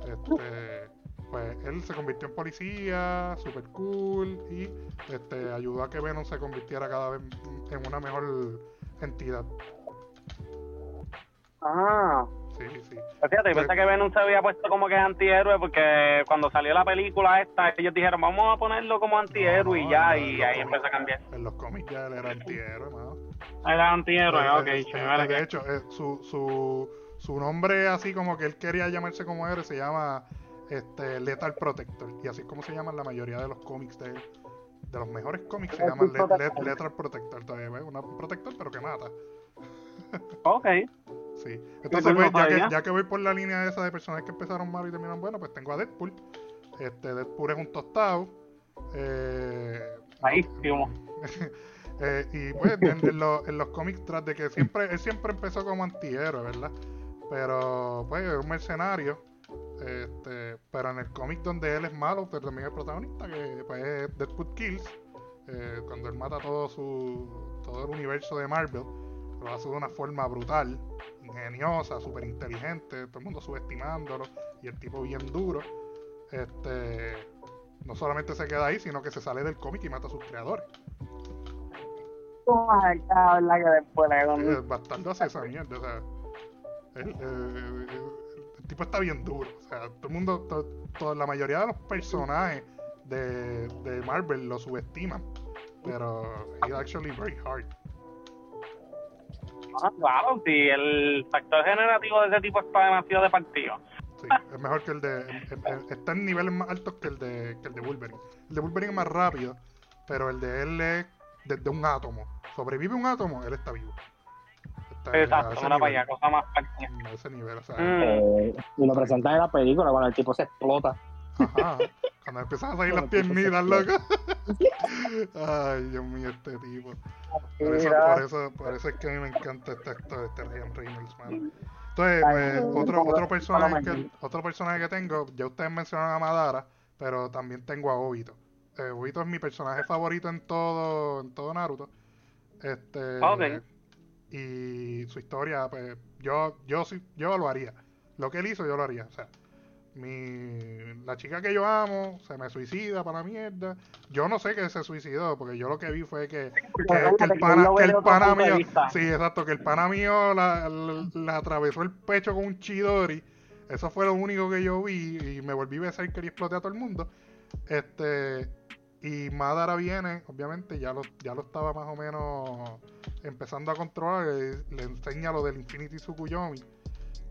Este, pues él se convirtió en policía, super cool, y este, ayudó a que Venom se convirtiera cada vez en una mejor entidad. Ah, Sí, sí. pues fíjate, yo pensé que Venom se había puesto como que antihéroe porque cuando salió la película esta, ellos dijeron, vamos a ponerlo como antihéroe No, y ya, no, y no, ahí no. empezó a cambiar. En los cómics ya él era antihéroe, mano. Era antihéroe, Eh, ok, eh, chévere. de hecho, eh, su, su, su nombre así como que él quería llamarse como héroe se llama este, Lethal Protector. Y así es como se llaman la mayoría de los cómics de él. De los mejores cómics se llaman. Lethal Protector. Entonces, ¿ves? Una- un protector pero que mata. Ok. Sí. Entonces, no pues, ya, que, ya que voy por la línea esa de personajes que empezaron mal y terminaron buenos, pues tengo a Deadpool. Este, Deadpool es un tostado. Eh, Buenísimo. eh, y pues en, en los, en los cómics tras de que siempre él siempre empezó como antihéroe, ¿verdad? Pero pues es un mercenario. Este, pero en el cómic donde él es malo, pero también es protagonista, que pues es Deadpool Kills, eh, cuando él mata todo su todo el universo de Marvel, lo hace de una forma brutal, ingeniosa, súper inteligente, todo el mundo subestimándolo, y el tipo bien duro. Este no solamente se queda ahí, sino que se sale del cómic y mata a sus creadores. Ay, la que después Eh, Bastardo hace esa mierda, o sea. El, el tipo está bien duro. O sea, todo el mundo, to- to- la mayoría de los personajes de, de Marvel lo subestiman. Pero he's actually very hard. Ah, claro, sí, el factor generativo de ese tipo está demasiado de partido. Sí, es mejor que el de. está en niveles más altos que el de, que el de Wolverine. El de Wolverine es más rápido, pero el de él es desde un átomo. Sobrevive un átomo, él está vivo. Exacto, una nivel. cosa más partida. A ese nivel, o sea, Mm. Eh, y lo presentan en la película cuando el tipo se explota. ajá. Cuando empiezan a salir las piernitas, loco. Ay, Dios mío, este tipo. Por eso, por eso, por eso es que a mí me encanta este actor, este Ryan Reynolds, mano. Entonces, pues, otro, otro personaje que, otro personaje que tengo, ya ustedes mencionaron a Madara, pero también tengo a Obito. Eh, Obito es mi personaje favorito en todo, en todo Naruto. Este Ok. Y su historia, pues, yo, yo sí, yo lo haría. Lo que él hizo, yo lo haría. O sea, mi, la chica que yo amo se me suicida para la mierda. Yo no sé que se suicidó, porque yo lo que vi fue que, que, que el pana, que el pana mío, sí, exacto, que el pana mío la, la- la atravesó el pecho con un chidori. Eso fue lo único que yo vi y me volví berserker y exploté a todo el mundo. Este y Madara viene, obviamente ya lo, ya lo estaba más o menos empezando a controlar, le, enseña lo del Infinity Tsukuyomi,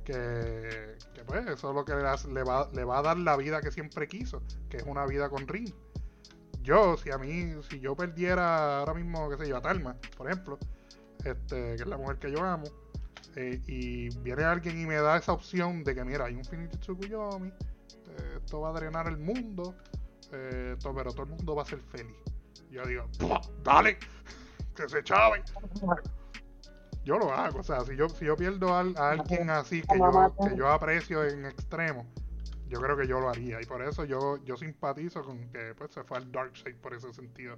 que, que pues eso es lo que le va, le va a dar la vida que siempre quiso, que es una vida con Rin. Yo, si a mí, si yo perdiera ahora mismo, qué sé yo, a Talma, por ejemplo, este, que es la mujer que yo amo, eh, y viene alguien y me da esa opción de que, mira, hay un Infinity Tsukuyomi, eh, esto va a drenar el mundo, eh, to- pero todo el mundo va a ser feliz. Yo digo, "Pua, dale, que se chave. Yo lo hago, o sea, si yo, si yo pierdo al- a, alguien así que yo, que yo aprecio en extremo, yo creo que yo lo haría. Y por eso yo, yo simpatizo con que pues, se fue al Darkseid por ese sentido.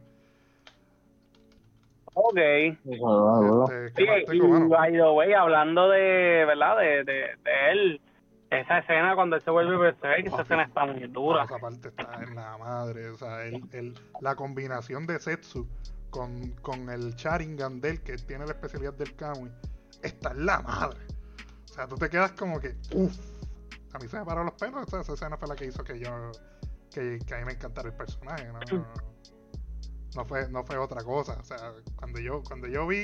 Ok. Este, ¿qué Sí, más y by the way, hablando de, ¿verdad? De, de, de él, esa escena cuando él se vuelve Berserk, esa escena está muy dura. Esa parte está en la madre. O sea, el, el- la combinación de Setsu con, con el Sharingan del que tiene la especialidad del Kamui está en la madre. O sea, tú te quedas como que, uff. A mí se me pararon los pelos. Esa, esa escena fue la que hizo que yo. Que, que a mí me encantara el personaje. No, no, no fue, no fue otra cosa. O sea, cuando yo, cuando yo vi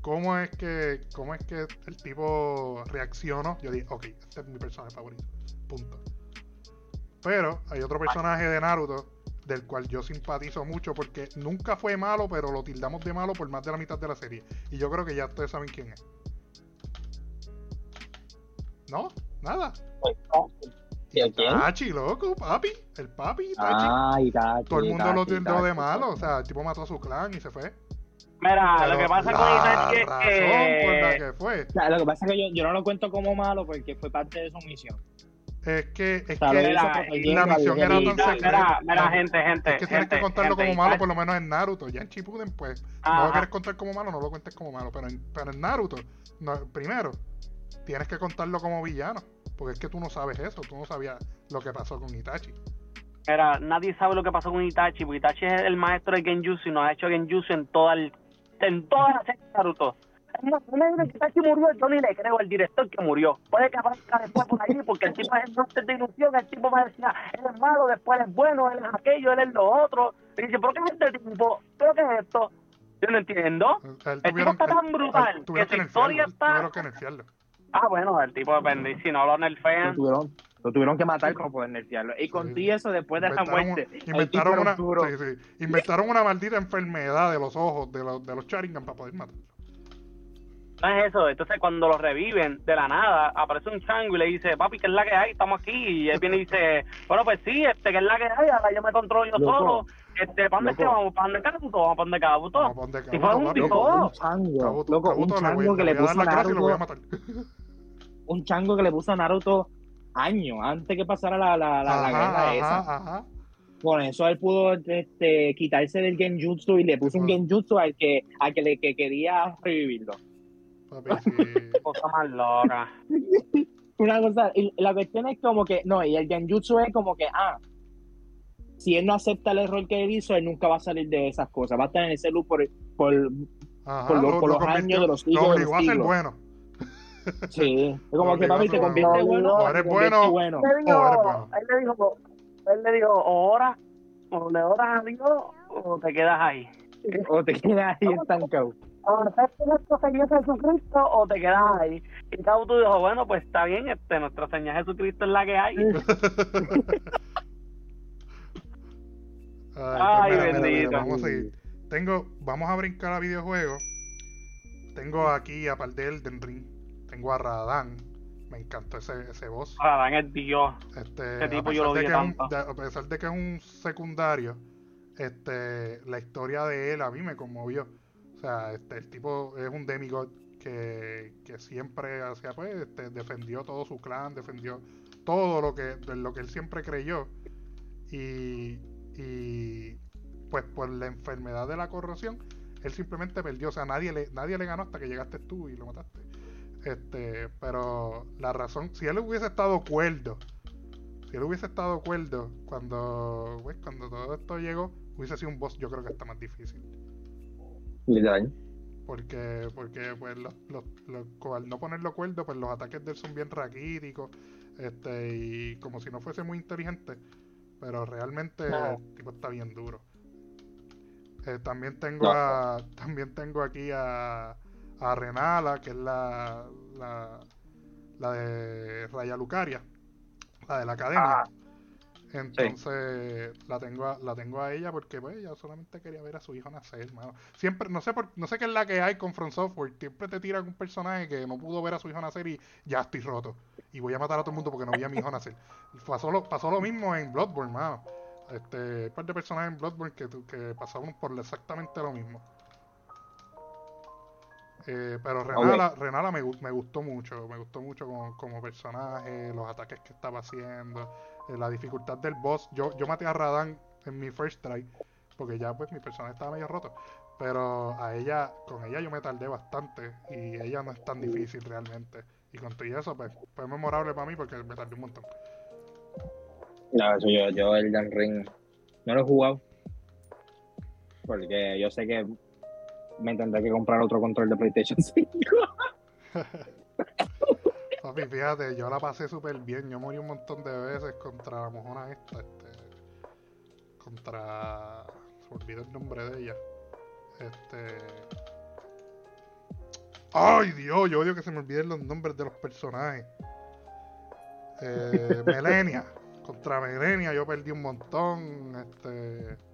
cómo es que cómo es que el tipo reaccionó, yo dije, ok, este es mi personaje favorito. Punto. Pero hay otro personaje de Naruto del cual yo simpatizo mucho porque nunca fue malo, pero lo tildamos de malo por más de la mitad de la serie. Y yo creo que ya ustedes saben quién es. ¿No? Nada. Itachi, loco, papi. El papi, Itachi. Ah, Itachi, Todo el mundo lo Itachi, tildó de malo. O sea, el tipo mató a su clan y se fue. Mira, Pero lo que pasa con la Itachi es la que... que fue O sea, lo que pasa es que yo, yo no lo cuento como malo porque fue parte de su misión. es que, es O sea, lo que la a misión era tan Mira, mira, secreta. mira, gente, gente. Es que tienes que contarlo gente, como malo, por lo menos en Naruto. Ya en Shippuden, pues, no Ajá. lo quieres contar como malo, no lo cuentes como malo. Pero en, pero en Naruto, no- primero, tienes que contarlo como villano. Porque es que tú no sabes eso, tú no sabías lo que pasó con Itachi. Mira, nadie sabe lo que pasó con Itachi, porque Itachi es el maestro de Genjutsu y nos ha hecho Genjutsu en toda el, en toda la serie de Naruto. No, no que Itachi murió, yo ni le creo al director que murió. Puede que aparezca después por ahí, porque el tipo es el máster de ilusión, el tipo me decía, él es malo, después él es bueno, él es aquello, él es lo otro. Y dice, ¿pero qué es este tipo? ¿Pero qué es esto? Yo no entiendo. A El tipo está tan brutal tuvieron que su nerfearlo, historia está- Tuvieron que nerfearlo. Ah, bueno, el tipo depende, y si no lo Lo nerfean. Lo tuvieron que matar para poder nerfearlo. Y con Sí. eso, después de la Inventaron, muerte, un- el tipo inventaron una, sí, sí. inventaron una maldita enfermedad de los ojos de los, de los Sharingan para poder matarlo. No es eso, entonces cuando lo reviven de la nada, aparece un chango y le dice, papi, ¿qué es la que hay? Estamos aquí. Y él viene y dice, bueno, pues sí, este, ¿qué es la que hay? Ahora yo me controlo yo Loco. solo. Este, ¿para dónde es que Loco. vamos? ¿Para dónde? Vamos para dónde Kabuto. Vamos a poner Si fue un tipo- Loco, un chango, loco, un chango que le puso a la clase y lo voy a Naruto, matar. un chango que le puso a Naruto años antes que pasara la, la, la, la guerra Ajá, esa. ajá, ajá. Con eso él pudo este, quitarse del genjutsu y le puso un genjutsu al que, al que le que quería revivirlo. Papi, sí. Cosa más loca. Una cosa, y la cuestión es como que, no, y el genjutsu es como que, ah, si él no acepta el error que él hizo, él nunca va a salir de esas cosas. Va a estar en ese loop por, por Ajá, Por los- lo- por lo los convirtió- años de los Lo siglos de obligó los a ser siglos. bueno. Sí, es como que papi te convierte bueno. O eres bueno. bueno. Él le dijo, Oh, eres bueno. él le dijo, él le dijo, o oras, o le oras a Dios, o te quedas ahí. O te quedas ahí estancado. O nuestro Señor Jesucristo, o te quedas ahí. Y Cautu dijo, bueno, pues está bien, este, nuestro Señor Jesucristo es la que hay. Ay, pues mira, mira, mira, bendito. vamos a seguir. Tengo, vamos a brincar a videojuegos. Tengo aquí, aparte del Elden Ring, tengo a Radán. Me encantó ese, ese boss. Adán es Dios. Este, tipo yo lo de que es un- tanto. de- a pesar de que es un secundario, este, la historia de él a mí me conmovió. O sea, este, el tipo es un demigod que, que siempre hacía, pues, este, defendió todo su clan, defendió todo lo que, lo que él siempre creyó. Y, y pues por la enfermedad de la corrosión, él simplemente perdió. O sea, nadie le, nadie le ganó hasta que llegaste tú y lo mataste. Este, pero la razón, si él hubiese estado cuerdo, si él hubiese estado cuerdo cuando, pues, cuando todo esto llegó, hubiese sido un boss, yo creo que está más difícil. Literal. Porque, porque pues los, los, los- co- al no ponerlo cuerdo, pues los ataques de él son bien raquíticos, este, y como si no fuese muy inteligente, pero realmente No. el tipo está bien duro. Eh, también tengo No. a, también tengo aquí a, a Renala, que es la, la, la de Raya Lucaria, la de la academia. Ah, Entonces la tengo a, la tengo a ella porque pues ella solamente quería ver a su hijo nacer, mano. Siempre, no sé por, no sé qué es la que hay con From Software, siempre te tiran un personaje que no pudo ver a su hijo nacer y ya estoy roto. Y voy a matar a todo el mundo porque no vi a mi hijo nacer. Pasó lo, pasó lo mismo en Bloodborne, mano. Este, hay un par de personajes en Bloodborne que, tu- que pasaron por exactamente lo mismo. Eh, pero Renala, Renala me, gu- me gustó mucho, me gustó mucho como, como personaje, los ataques que estaba haciendo, eh, la dificultad del boss. Yo, yo maté a Radan en mi first try, porque ya pues mi personaje estaba medio roto. Pero a ella, con ella yo me tardé bastante y ella no es tan difícil realmente. Y con todo y eso, pues fue memorable para mí porque me tardé un montón. no, eso yo, yo el Dan Ring no lo he jugado. Porque yo sé que me tendré que comprar otro control de PlayStation 5. Papi, fíjate, yo la pasé súper bien. Yo morí un montón de veces contra la mojona esta, este. Contra. Se me olvidó el nombre de ella. Este. ¡Ay, Dios! Yo odio que se me olviden los nombres de los personajes. Eh, Melenia. Contra Melenia yo perdí un montón. Este.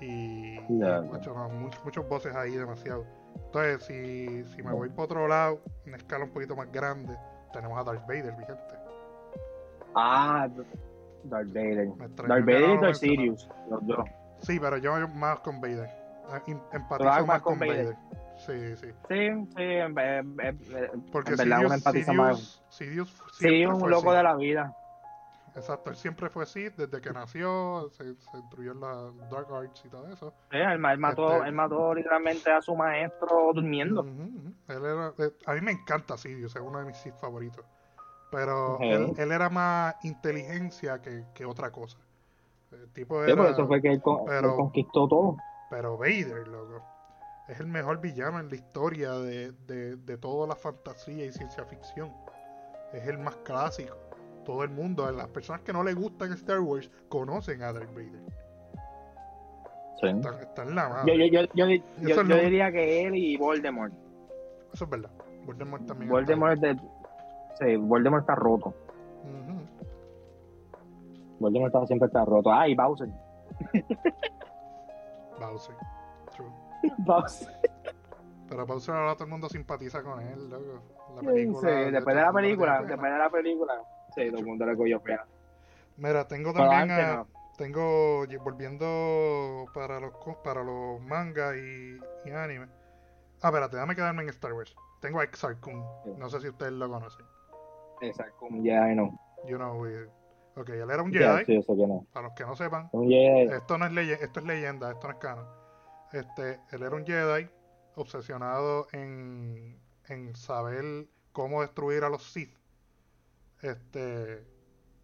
Y. No, muchos, muchos bosses ahí, demasiado. Entonces, si, si me voy para otro lado, una escala un poquito más grande, tenemos a Darth Vader, mi gente. Ah, Darth Vader. Darth Vader y Darth. Sirius. Los dos. Sí, pero yo más con Vader. Ah, em- Empatizo más, más con Vader. Vader. Sí, sí. Sí, sí, en, en- en- en- Porque en verdad uno Sidious, empatiza más. Un loco de la vida. Exacto, él siempre fue Sith desde que nació, se, se instruyó en la Dark Arts y todo eso. Sí, él, ma- él mató, Este- él mató literalmente a su maestro durmiendo. Él era, eh, a mí me encanta Sidious, es uno de mis Sith favoritos. Pero él, él era más inteligencia que, que otra cosa. El tipo Sí, era, por eso fue que él, con- pero- conquistó todo. Pero Vader, loco, es el mejor villano en la historia de, de, de toda la fantasía y ciencia ficción. Es el más clásico. Todo el mundo, las personas que no le gustan Star Wars, conocen a Darth Vader. Sí. Están, están en la Yo, madre. yo, yo, yo, yo- lo- diría que él y Voldemort. Eso es verdad. Voldemort también. Voldemort, es de, sí, Voldemort está roto. está- Ujú. Voldemort está, siempre está roto. Ah, y Bowser. Bowser. True. Bowser. Pero Bowser ahora todo el mundo simpatiza con él, loco. La Sí, película, después de la película, después de la película. Sí, todo el mundo le cogió pena. Mira, tengo también a, no. tengo y- volviendo para los para los mangas y, y anime. Ah, espérate, déjame quedarme en Star Wars. Tengo a Exar Kun. Sí. No sé si ustedes lo conocen. Exacto, como Jedi no. You know, eh, ok, él era un Jedi. sí, no. Para los que no sepan, Un Jedi. esto no es leye- esto es leyenda, esto no es canon. Este, él era un Jedi obsesionado en, en saber cómo destruir a los Sith. Este,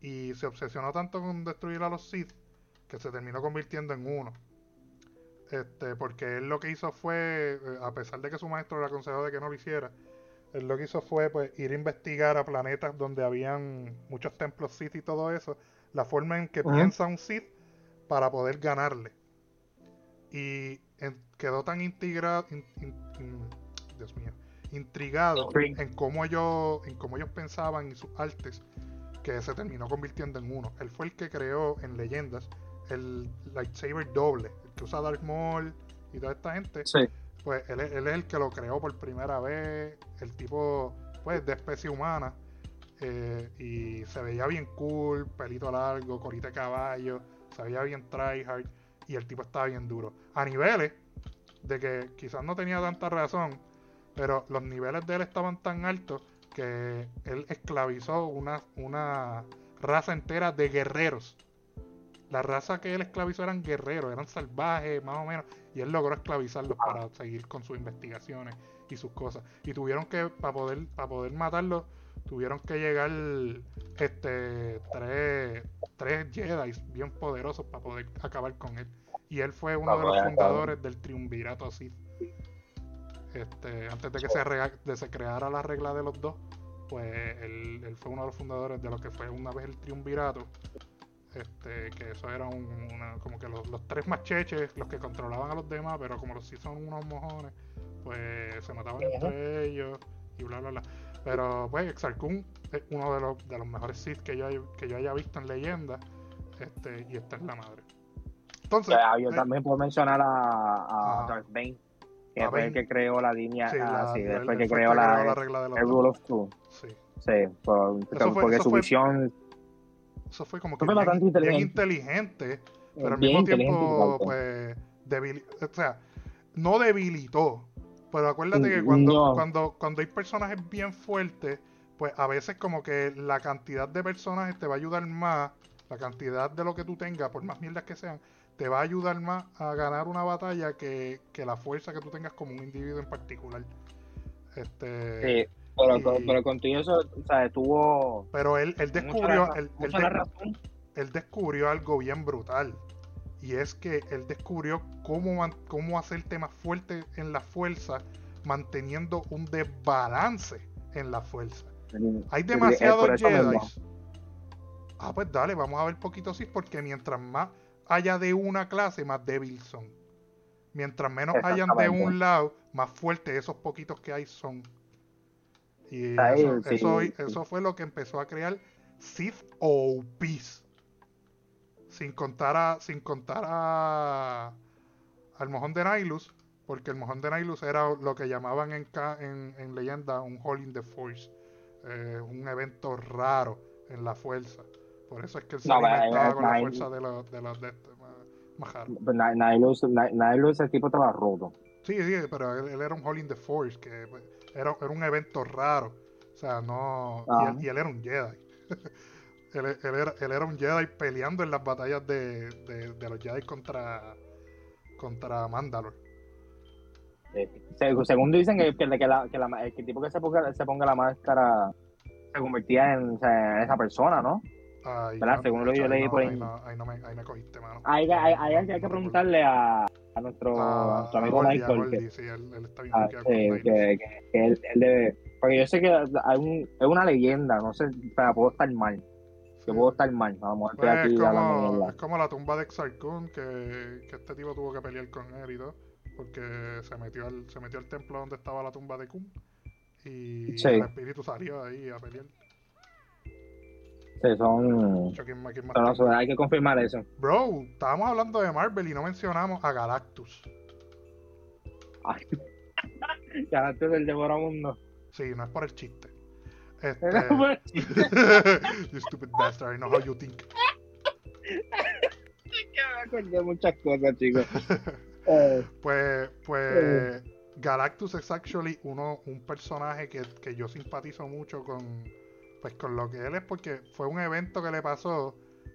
y se obsesionó tanto con destruir a los Sith que se terminó convirtiendo en uno. Este, porque él lo que hizo fue, eh, a pesar de que su maestro le aconsejó de que no lo hiciera, él lo que hizo fue pues ir a investigar a planetas donde habían muchos templos Sith y todo eso, la forma en que piensa un Sith para poder ganarle. Y en- quedó tan integrado, Dios mío, intrigado en cómo ellos, en cómo ellos pensaban y sus artes, que se terminó convirtiendo en uno. Él fue el que creó en leyendas el lightsaber doble, el que usa Darth Maul y toda esta gente Sí. pues él, es- él es el que lo creó por primera vez, el tipo pues de especie humana eh, y se veía bien cool, pelito largo, colita de caballo, se veía bien tryhard y el tipo estaba bien duro. A niveles de que quizás no tenía tanta razón, pero los niveles de él estaban tan altos que él esclavizó una, una raza entera de guerreros. La raza que él esclavizó eran guerreros, eran salvajes, más o menos, y él logró esclavizarlos para seguir con sus investigaciones y sus cosas. Y tuvieron que, para poder, para poder matarlos, tuvieron que llegar este tres, tres Jedi bien poderosos para poder acabar con él. Y él fue uno de los fundadores del triunvirato Sith. Este, antes de que se, rega- de se creara la regla de los dos, pues él, él fue uno de los fundadores de lo que fue una vez el triunvirato. Este, que eso era un, una- como que los, los tres macheches, los que controlaban a los demás, pero como los sí son unos mojones, pues se mataban entre ellos y bla bla bla. Pero pues Exar Kun es uno de los, de los mejores Sith que yo, hay- que yo haya visto en leyenda. Este, y esta es la madre. Entonces, yo eh, también puedo mencionar a, a. Darth Bane, que fue el que creó la línea, sí, ah, la- sí, fue el que creó la, regla de los el dos. Rule of Two. Sí. Sí, por- Eso fue- porque eso su fue- visión Eso fue como que fue bien, inteligente. inteligente, pero al mismo tiempo, pues, debili- o sea, no debilitó. Pero acuérdate que cuando, no. cuando, cuando hay personajes bien fuertes, pues a veces como que la cantidad de personajes te va a ayudar más, la cantidad de lo que tú tengas, por más mierdas que sean, te va a ayudar más a ganar una batalla que, que la fuerza que tú tengas como un individuo en particular. Este, Sí, pero, y- pero contigo eso, o sea, tuvo pero él, él descubrió, él- él mucha la razón. él descubrió algo bien brutal. Y es que él descubrió cómo, cómo hacerte más fuerte en la fuerza manteniendo un desbalance en la fuerza. Hay demasiados. Jedi. Ah, pues dale, vamos a ver poquito sí, porque mientras más haya de una clase, más débil son. Mientras menos hayan de un lado, más fuertes esos poquitos que hay son. Y Ahí, eso, sí, eso, sí. eso fue lo que empezó a crear Sith OPs. Sin contar a, sin contar a al mojón de Nihilus, porque el mojón de Nihilus era lo que llamaban en, en, en leyenda un Hole in the Force, eh, un evento raro en la fuerza. Por eso es que él se No, alimentaba con la fuerza de los de los de este, Nihilus, Ni- Nihilus, ese tipo estaba roto. Sí, sí, pero él, él era un Hole in the Force, que era, era un evento raro. O sea, no. Y él, y él era un Jedi. él, él era, él era un Jedi peleando en las batallas de, de, de los Jedi contra, contra Mandalore. Eh, se- según dicen que, que, que la, que la- el tipo que se ponga, se ponga la máscara se convertía en esa persona, ¿no? Ay, ¿Verdad? no, Según lo que yo ahí leí no, por ahí. ahí no, ahí me, ahí me cogiste, mano. Ahí hay, que preguntarle a, a nuestro, Ah, a nuestro amigo a Michael que, sí, él, él está bien ah, con que, que, que- que él, él debe. Porque yo sé que hay un, es una leyenda, no sé, o sea, puedo estar mal. Sí. Yo puedo estar mal, vamos a Pues es, aquí hablando como, es como la tumba de Exar Kun, que, que este tipo tuvo que pelear con él y todo, porque se metió al, se metió al templo donde estaba la tumba de Kun y Sí. el espíritu salió ahí a pelear. Sí, son. Mucho, ¿quién más- quién más son hay que confirmar eso. Bro, estábamos hablando de Marvel y no mencionamos a Galactus. Ay. Ya antes del Devoramundo. Sí, no es por el chiste. Este, el you stupid bastard, I know how you think. que me acordé muchas cosas, chicos. Eh, Pues, pues Galactus es actually uno, un personaje que, que yo simpatizo mucho con, pues con lo que él es, porque fue un evento que le pasó,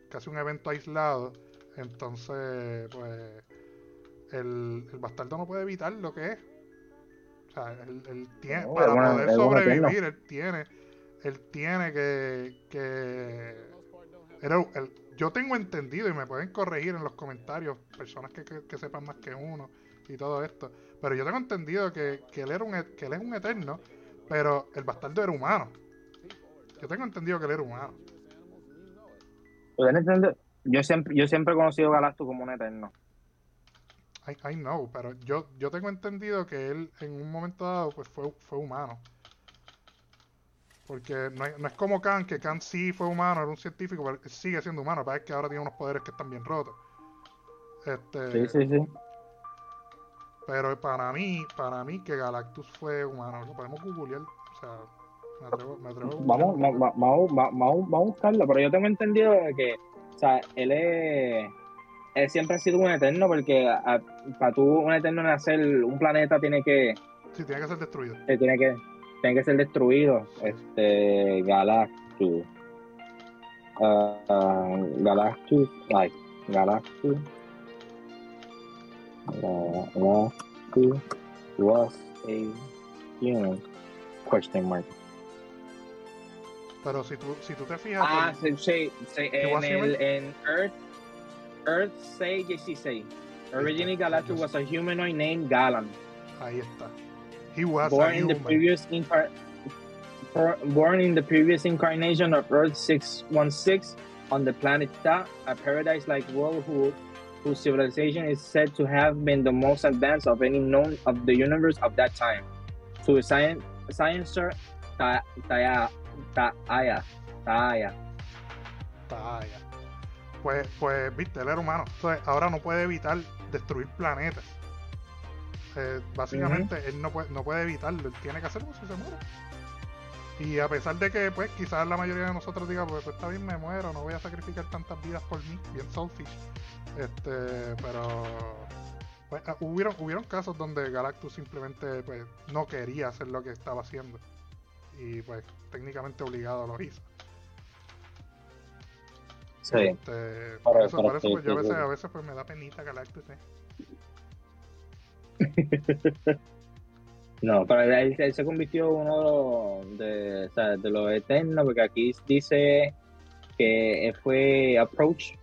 casi un evento aislado. Entonces, pues, el, el bastardo no puede evitar lo que es. O sea, él, él tiene, No, para poder sobrevivir, él tiene, él tiene que, que era- el- yo tengo entendido y me pueden corregir en los comentarios personas que, que- que sepan más que uno y todo esto, pero yo tengo entendido que, que él era un e- que él es un eterno Pero el bastardo era humano. Yo tengo entendido que él era humano. Yo siempre, yo siempre he conocido a Galactus como un eterno. I, I, know, pero yo, yo tengo entendido que él en un momento dado pues fue, fue humano. Porque no, es, no es como Khan, que Khan sí fue humano, era un científico, pero sigue siendo humano. Para que ahora tiene unos poderes que están bien rotos. Este, sí, sí, sí. Pero para mí, para mí que Galactus fue humano. Lo podemos googlear. O sea, me atrevo, me atrevo vamos, vamos, vamos, vamos, vamos a buscarlo. Pero yo tengo entendido que, o sea, él es él siempre ha sido un eterno porque a, para tú un eterno nacer un planeta tiene que sí tiene que ser destruido. eh, tiene que tiene que ser destruido este Galactus. Uh, uh, Galactus like Galactus. Galactus was a human question mark pero si tú si tú te fijas ah sí, sí, sí en, el, en Earth Earth 616. Originally, Galactus was a humanoid named Galan. Ahí está. He was born a in the previous incar- born in the previous incarnation of Earth 616 on the planet Ta, a paradise-like world who, whose civilization is said to have been the most advanced of any known of the universe of that time. To a science, sciencer Ta, Taya, Taaya. Taaya. Pues, pues, viste, él era humano. Entonces, ahora no puede evitar destruir planetas. Eh, básicamente, uh -huh. él no puede, no puede evitarlo, él tiene que hacerlo si se muere. Y a pesar de que, pues, quizás la mayoría de nosotros diga, pues, pues, está bien, me muero, no voy a sacrificar tantas vidas por mí, bien selfish. Este, pero. Pues, hubieron, hubieron casos donde Galactus simplemente, pues, no quería hacer lo que estaba haciendo. Y, pues, técnicamente obligado lo hizo. Sí. Este, por eso, por eso pues, yo a veces, a veces pues me da penita Galactus, ¿eh? no, pero él, él, se convirtió en uno de, o sea, de los eternos, porque aquí dice que fue approached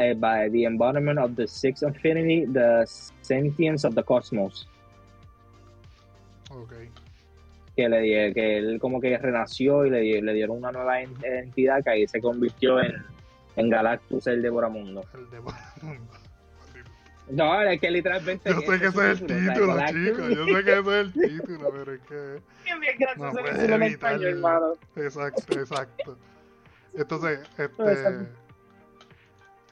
uh, by the embodiment of the sixth infinity, the sentience of the cosmos. Okay. Que, le, que él como que renació y le, le dieron una nueva entidad que ahí se convirtió en en Galactus el Devoramundo. El Devoramundo. No, es que literalmente. Yo sé que ese es el título, chicos. Yo sé que ese es el título, pero es que. Bien, gracias no puedes evitarlo, hermano. Exacto, exacto. Entonces, este.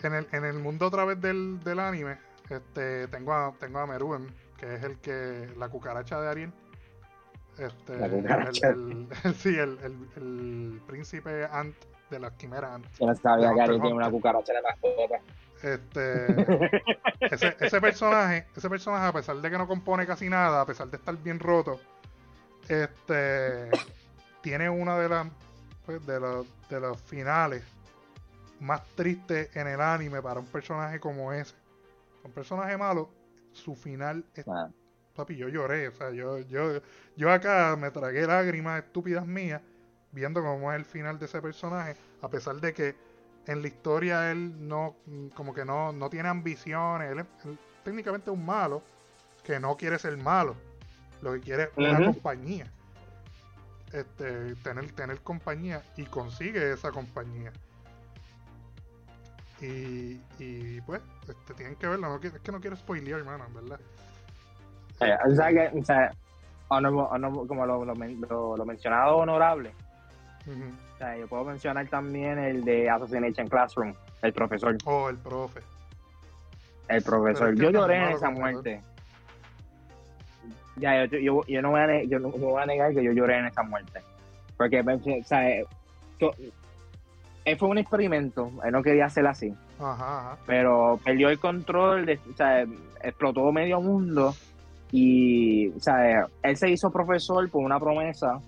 En el, en el mundo a través del, del anime, este, tengo a, tengo a Meruem, que es el que. la cucaracha de Ariel. Este, la cucaracha. El, el, sí, el, el, el príncipe Ant de las quimeras Ant. Yo no sabía que tiene una cucaracha de mascota. Este, ese, ese personaje, ese personaje, a pesar de que no compone casi nada, a pesar de estar bien roto, este, tiene una de las, pues, de los, de los finales más tristes en el anime para un personaje como ese. Un personaje malo, su final es, Ah. Papi, yo lloré, o sea, yo, yo, yo acá me tragué lágrimas estúpidas mías viendo cómo es el final de ese personaje, a pesar de que en la historia él no, como que no, no tiene ambiciones, él es él, técnicamente un malo que no quiere ser malo, lo que quiere es una compañía, este, tener, tener compañía y consigue esa compañía. Y, y pues, este, tienen que verlo, no, es que no quiero spoilear, hermano, en verdad. Eh, o sea, que, o sea honor- honor- como lo, lo, lo- mencionado honorable, o sea, yo puedo mencionar también el de Assassination Classroom, el profesor. O el profe. El profesor. Yo lloré en esa muerte. Ya, yo, yo, yo no voy a yo no, voy a negar que yo lloré en esa muerte. Porque, o sea, eh, to- él fue un experimento, él no quería hacer así, Ajá, ajá. pero perdió el control, de, o sea, explotó medio mundo y, o sea, él se hizo profesor por una promesa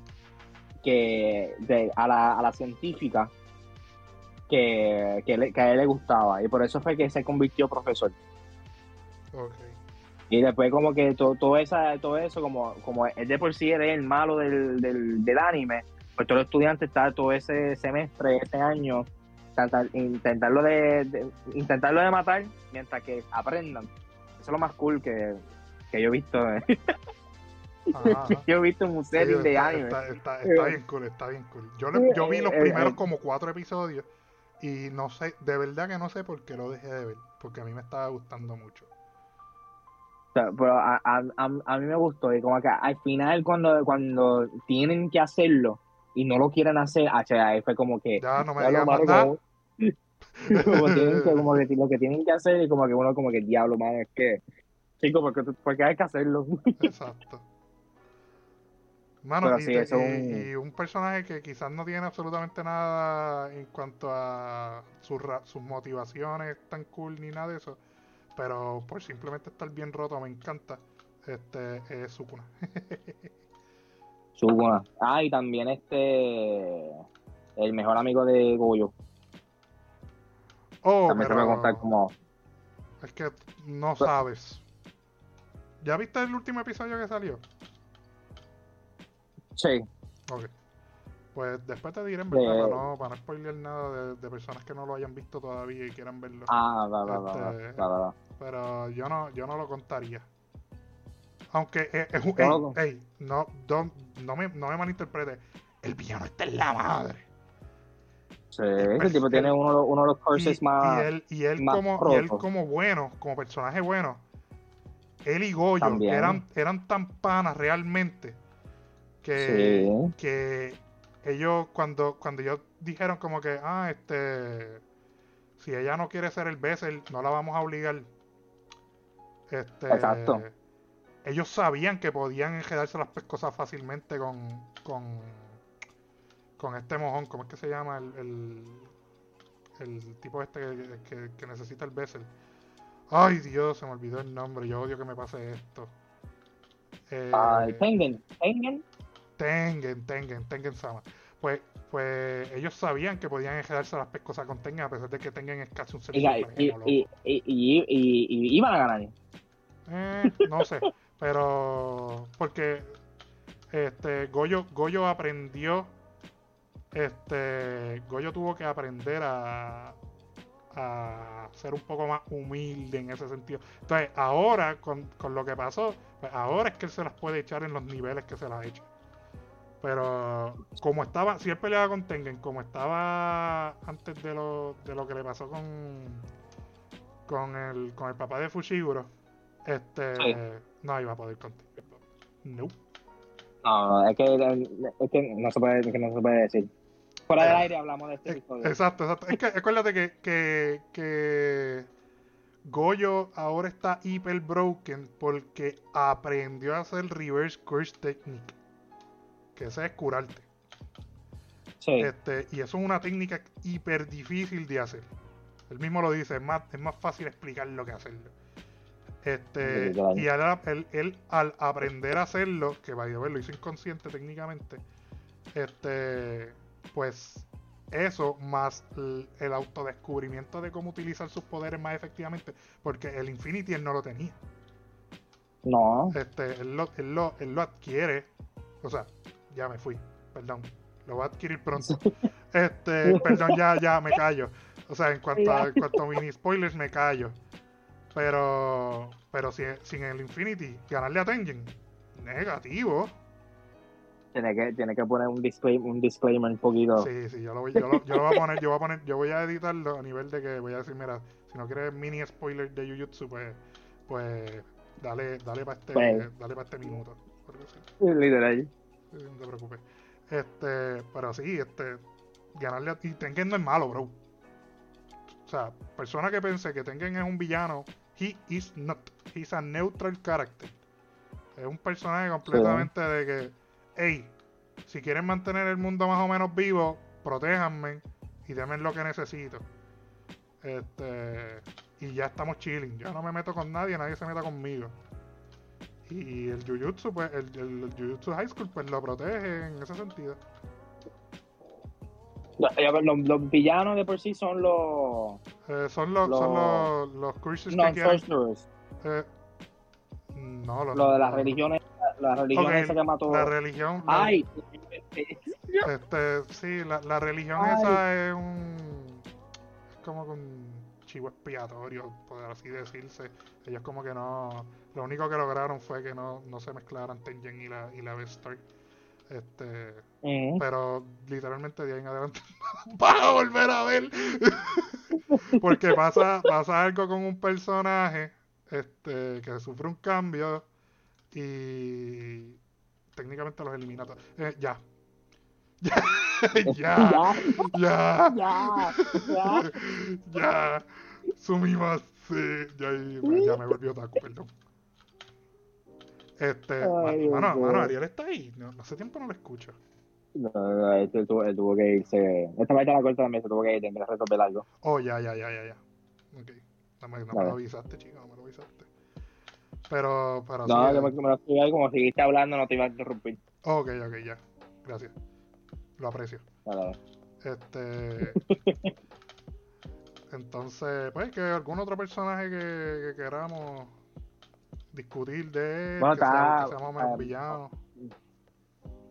que de, a, la, a la científica que, que, le- que a él le gustaba y por eso fue que se convirtió profesor. Y después como que todo, todo, esa, todo eso, como, como él de por sí era el malo del, del, del anime, pues todos los estudiantes están todo ese semestre, ese año, intentar, intentarlo de, de- intentarlo de matar mientras que aprendan. Eso es lo más cool que, que yo he visto. Ajá, ajá. Yo he visto un Sí, setting de está, anime. está- está- está bien cool, está bien cool. Yo, le- yo vi los Eh, eh, primeros eh. como cuatro episodios y no sé, de verdad que no sé por qué lo dejé de ver, porque a mí me estaba gustando mucho. Pero a, a, a, a mí me gustó y como que al final cuando, cuando tienen que hacerlo y no lo quieren hacer, ah, ahí fue como que Ya no me ya lo digas como, como tienen que, como que lo que tienen que hacer y como que uno como que diablo, mano, es que chico, porque, porque hay que hacerlo. Exacto. Mano, Pero y, sí, te- eso y- es un- y un personaje que quizás no tiene absolutamente nada en cuanto a sus, sus motivaciones tan cool ni nada de eso, pero por simplemente estar bien roto me encanta, este es Sukuna. Sukuna. Ah, y también este el mejor amigo de Goyo. Oh, también se me pero contar como es que no sabes. ¿Ya viste el último episodio que salió? Sí, Ok. Pues después te diré en verdad, para no, para no spoilear nada de, de personas que no lo hayan visto todavía y quieran verlo. ah, va, va, Este- va. Pero yo no, yo no lo contaría. Aunque es, es un. Yo no no, me, no me malinterprete. El villano está en la madre. Sí, ese tipo tiene uno, de los- uno de los Y, curses más y él, y él más como, y él como bueno, como personaje bueno, él y Goyo También. eran, eran tan panas realmente que, Sí. que ellos cuando, cuando ellos dijeron como que, ah, este, si ella no quiere ser el Bessel, no la vamos a obligar. Este, Exacto. Ellos sabían que podían enredarse las pescosas fácilmente con, con, con este mojón, ¿cómo es que se llama? El, el, el tipo este que, que- que necesita el Bessel. Ay Dios, se me olvidó el nombre, yo odio que me pase esto. Eh, Tengen, Tengen. Tengen, Tengen, Tengen Sama. Pues, pues ellos sabían que podían enredarse las pescosas con Tengen, a pesar de que Tengen es casi un ser Y, y, supremo, y, loco. y, y- y- y iban a ganar. Eh, no sé, pero porque este Goyo, Goyo aprendió, este Goyo tuvo que aprender a, a ser un poco más humilde en ese sentido. Entonces, ahora con, con lo que pasó, pues ahora es que él se las puede echar en los niveles que se las echa. Pero como estaba, si él peleaba con Tengen, como estaba antes de lo, de lo que le pasó con con el, con el papá de Fushiguro, este Sí. no iba a poder con Tengen. No. No, es que, es que no se puede, que no se puede decir. Fuera del aire hablamos de este Eh, episodio. Exacto, exacto. Es que acuérdate que, que, que Goyo ahora está hiper broken porque aprendió a hacer reverse curse technique. Que ese es curarte. Sí, Este, y eso es una técnica hiper difícil de hacer. Él mismo lo dice, es más, es más fácil explicarlo que hacerlo. Este, y él, él- él, al aprender a hacerlo, que vaya a ver, lo hizo inconsciente técnicamente, este, pues eso más el, autodescubrimiento de cómo utilizar sus poderes más efectivamente, porque el Infinity él no lo tenía. no. Este, él lo, él lo, él lo adquiere, o sea, ya me fui, perdón, lo va a adquirir pronto. Este, perdón, ya, ya me callo. O sea, en cuanto a, en cuanto a mini spoilers me callo. Pero, pero si, sin el Infinity, ganarle a Tengen, negativo. Tiene que, tiene que poner un disclaimer, un disclaimer un poquito. Sí, sí, yo lo, voy- yo, lo, yo lo voy a poner, yo voy a poner, yo voy a editarlo a nivel de que voy a decir, mira, si no quieres mini spoiler de Jujutsu, pues, pues dale, dale para este, Pues. dale para este minuto. Literal. Sí, no te preocupes. Este, pero sí, este, ganarle a. Y Tengen no es malo, bro. O sea, persona que pense que Tengen es un villano, he is not. He's a neutral character. Es un personaje completamente de que, hey, si quieren mantener el mundo más o menos vivo, protéjanme y denme lo que necesito. Este, y ya estamos chilling. Yo no me meto con nadie, nadie se meta conmigo. Y el Jujutsu, pues, el, el- el Jujutsu High School, pues lo protege en ese sentido. Pero Los, los villanos de por sí son los Eh, son los, Lo- son los, los curses que quieren. non-sorcerers. eh, no, los, Lo de las religiones, la religión Ok, esa que mató. La religión. la- Ay, Este, sí, la, la religión Ay. esa es un. Es como un chivo expiatorio, por así decirse. Ellos como que no, lo único que lograron fue que no, no se mezclaran Tengen y la, y la Vestar. Este, Ujú. pero literalmente de ahí en adelante vas a volver a ver. Porque pasa, pasa algo con un personaje este, que sufre un cambio y técnicamente los elimina todos. Eh, ya. Ya. ya. Ya. Ya, ya. Ya. Sumimasen. Ya, ya me volvió taco, perdón. Este, Ay, mano, mano. Ariel está ahí. No, hace tiempo no lo escucho. No, no, este tuvo, él tuvo que irse. Esta parte de la corta también se tuvo que ir, tenía que resolver algo. Oh, ya, ya, ya, ya, ya. Ok. No me, no me lo avisaste, chico, no me lo avisaste. Pero, pero No, sí. yo me, eh, me lo estuve ahí, como seguiste hablando, no te iba a interrumpir. Ok, ok, ya. Gracias. Lo aprecio. Dale. Este. Entonces, pues, que algún otro personaje que, que queramos discutir de él, Bueno, que, sea, está, que sea más o menos um, villano.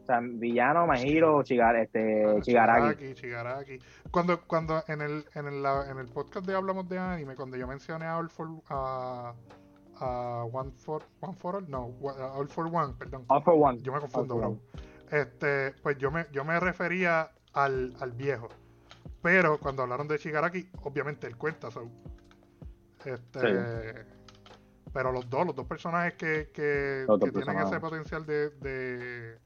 O sea, villano, Chigar, este, Ah, Chigaraki. Shigaraki, Shigaraki. Cuando, cuando en el, en el, en el podcast de Hablamos de Anime, cuando yo mencioné a All for, a, a One for, One for All, no, All for One, perdón. All for one. Yo me confundo, bro. Este, pues yo me, yo me refería al, al viejo. Pero cuando hablaron de Shigaraki, obviamente él cuenta, so. Este. Pero los dos, los dos personajes que, que, tienen personajes. ese potencial de, de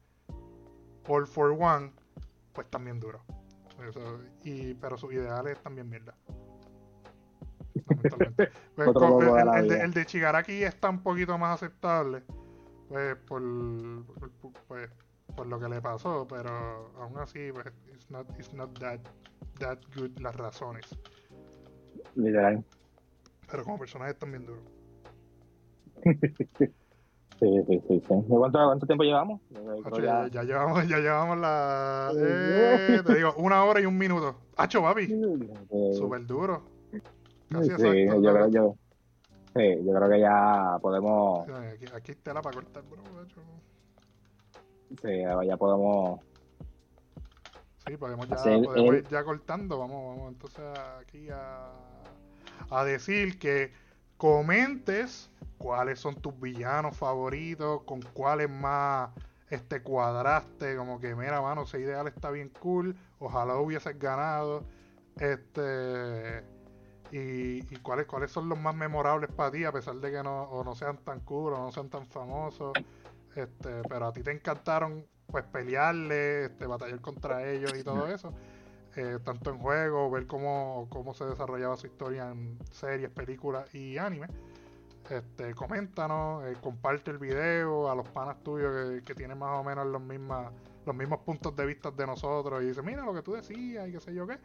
All for One, pues también duro. Eso, y, pero sus ideales también mierda. Lamentablemente. Pues, de el, de, el de Shigaraki está un poquito más aceptable. Pues por, por- pues, por lo que le pasó, pero aún así, pues, it's not, it's not that, that good las razones. Literal. Pero como personaje es también duro. Sí, sí, sí. sí. ¿De cuánto, cuánto tiempo llevamos? Hacho, ya- ya, llevamos, ya llevamos la. Eh, te digo, una hora y un minuto. Hacho, papi, Eh, súper duro. Casi sí, exacto. yo creo, yo, sí, yo creo que ya podemos, Aquí, aquí está la para cortar, bro. sí, ya podemos, Sí, podemos ya, Hacer podemos el- ir ya cortando. Vamos, vamos entonces aquí a, a decir que comentes cuáles son tus villanos favoritos, con cuáles más este cuadraste, como que mira, mano, ese ideal está bien cool, ojalá hubieses ganado. Este y, y cuáles cuáles son los más memorables para ti, a pesar de que no, o no sean tan cool o no sean tan famosos. Este, pero a ti te encantaron pues pelearle, este, batallar contra ellos y todo eso. Eh, tanto en juego, ver cómo, cómo se desarrollaba su historia en series, películas y anime. Este, coméntanos, eh, comparte el video a los panas tuyos que, que tienen más o menos los mismas, los mismos puntos de vista de nosotros y dice, mira lo que tú decías y qué sé yo qué.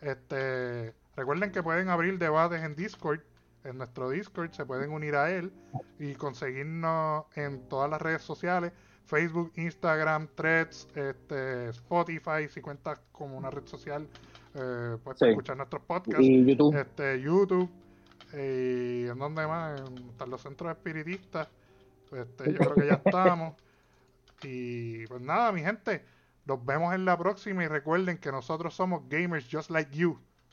Este, recuerden que pueden abrir debates en Discord, en nuestro Discord, se pueden unir a él y conseguirnos en todas las redes sociales, Facebook, Instagram, Threads, este, Spotify, si cuentas como una red social, eh, puedes Sí. escuchar nuestros podcasts y YouTube, este, YouTube y en donde más En- están los centros espiritistas este, yo creo que ya estamos. Y pues nada mi gente nos vemos en la próxima y recuerden que nosotros somos gamers just like you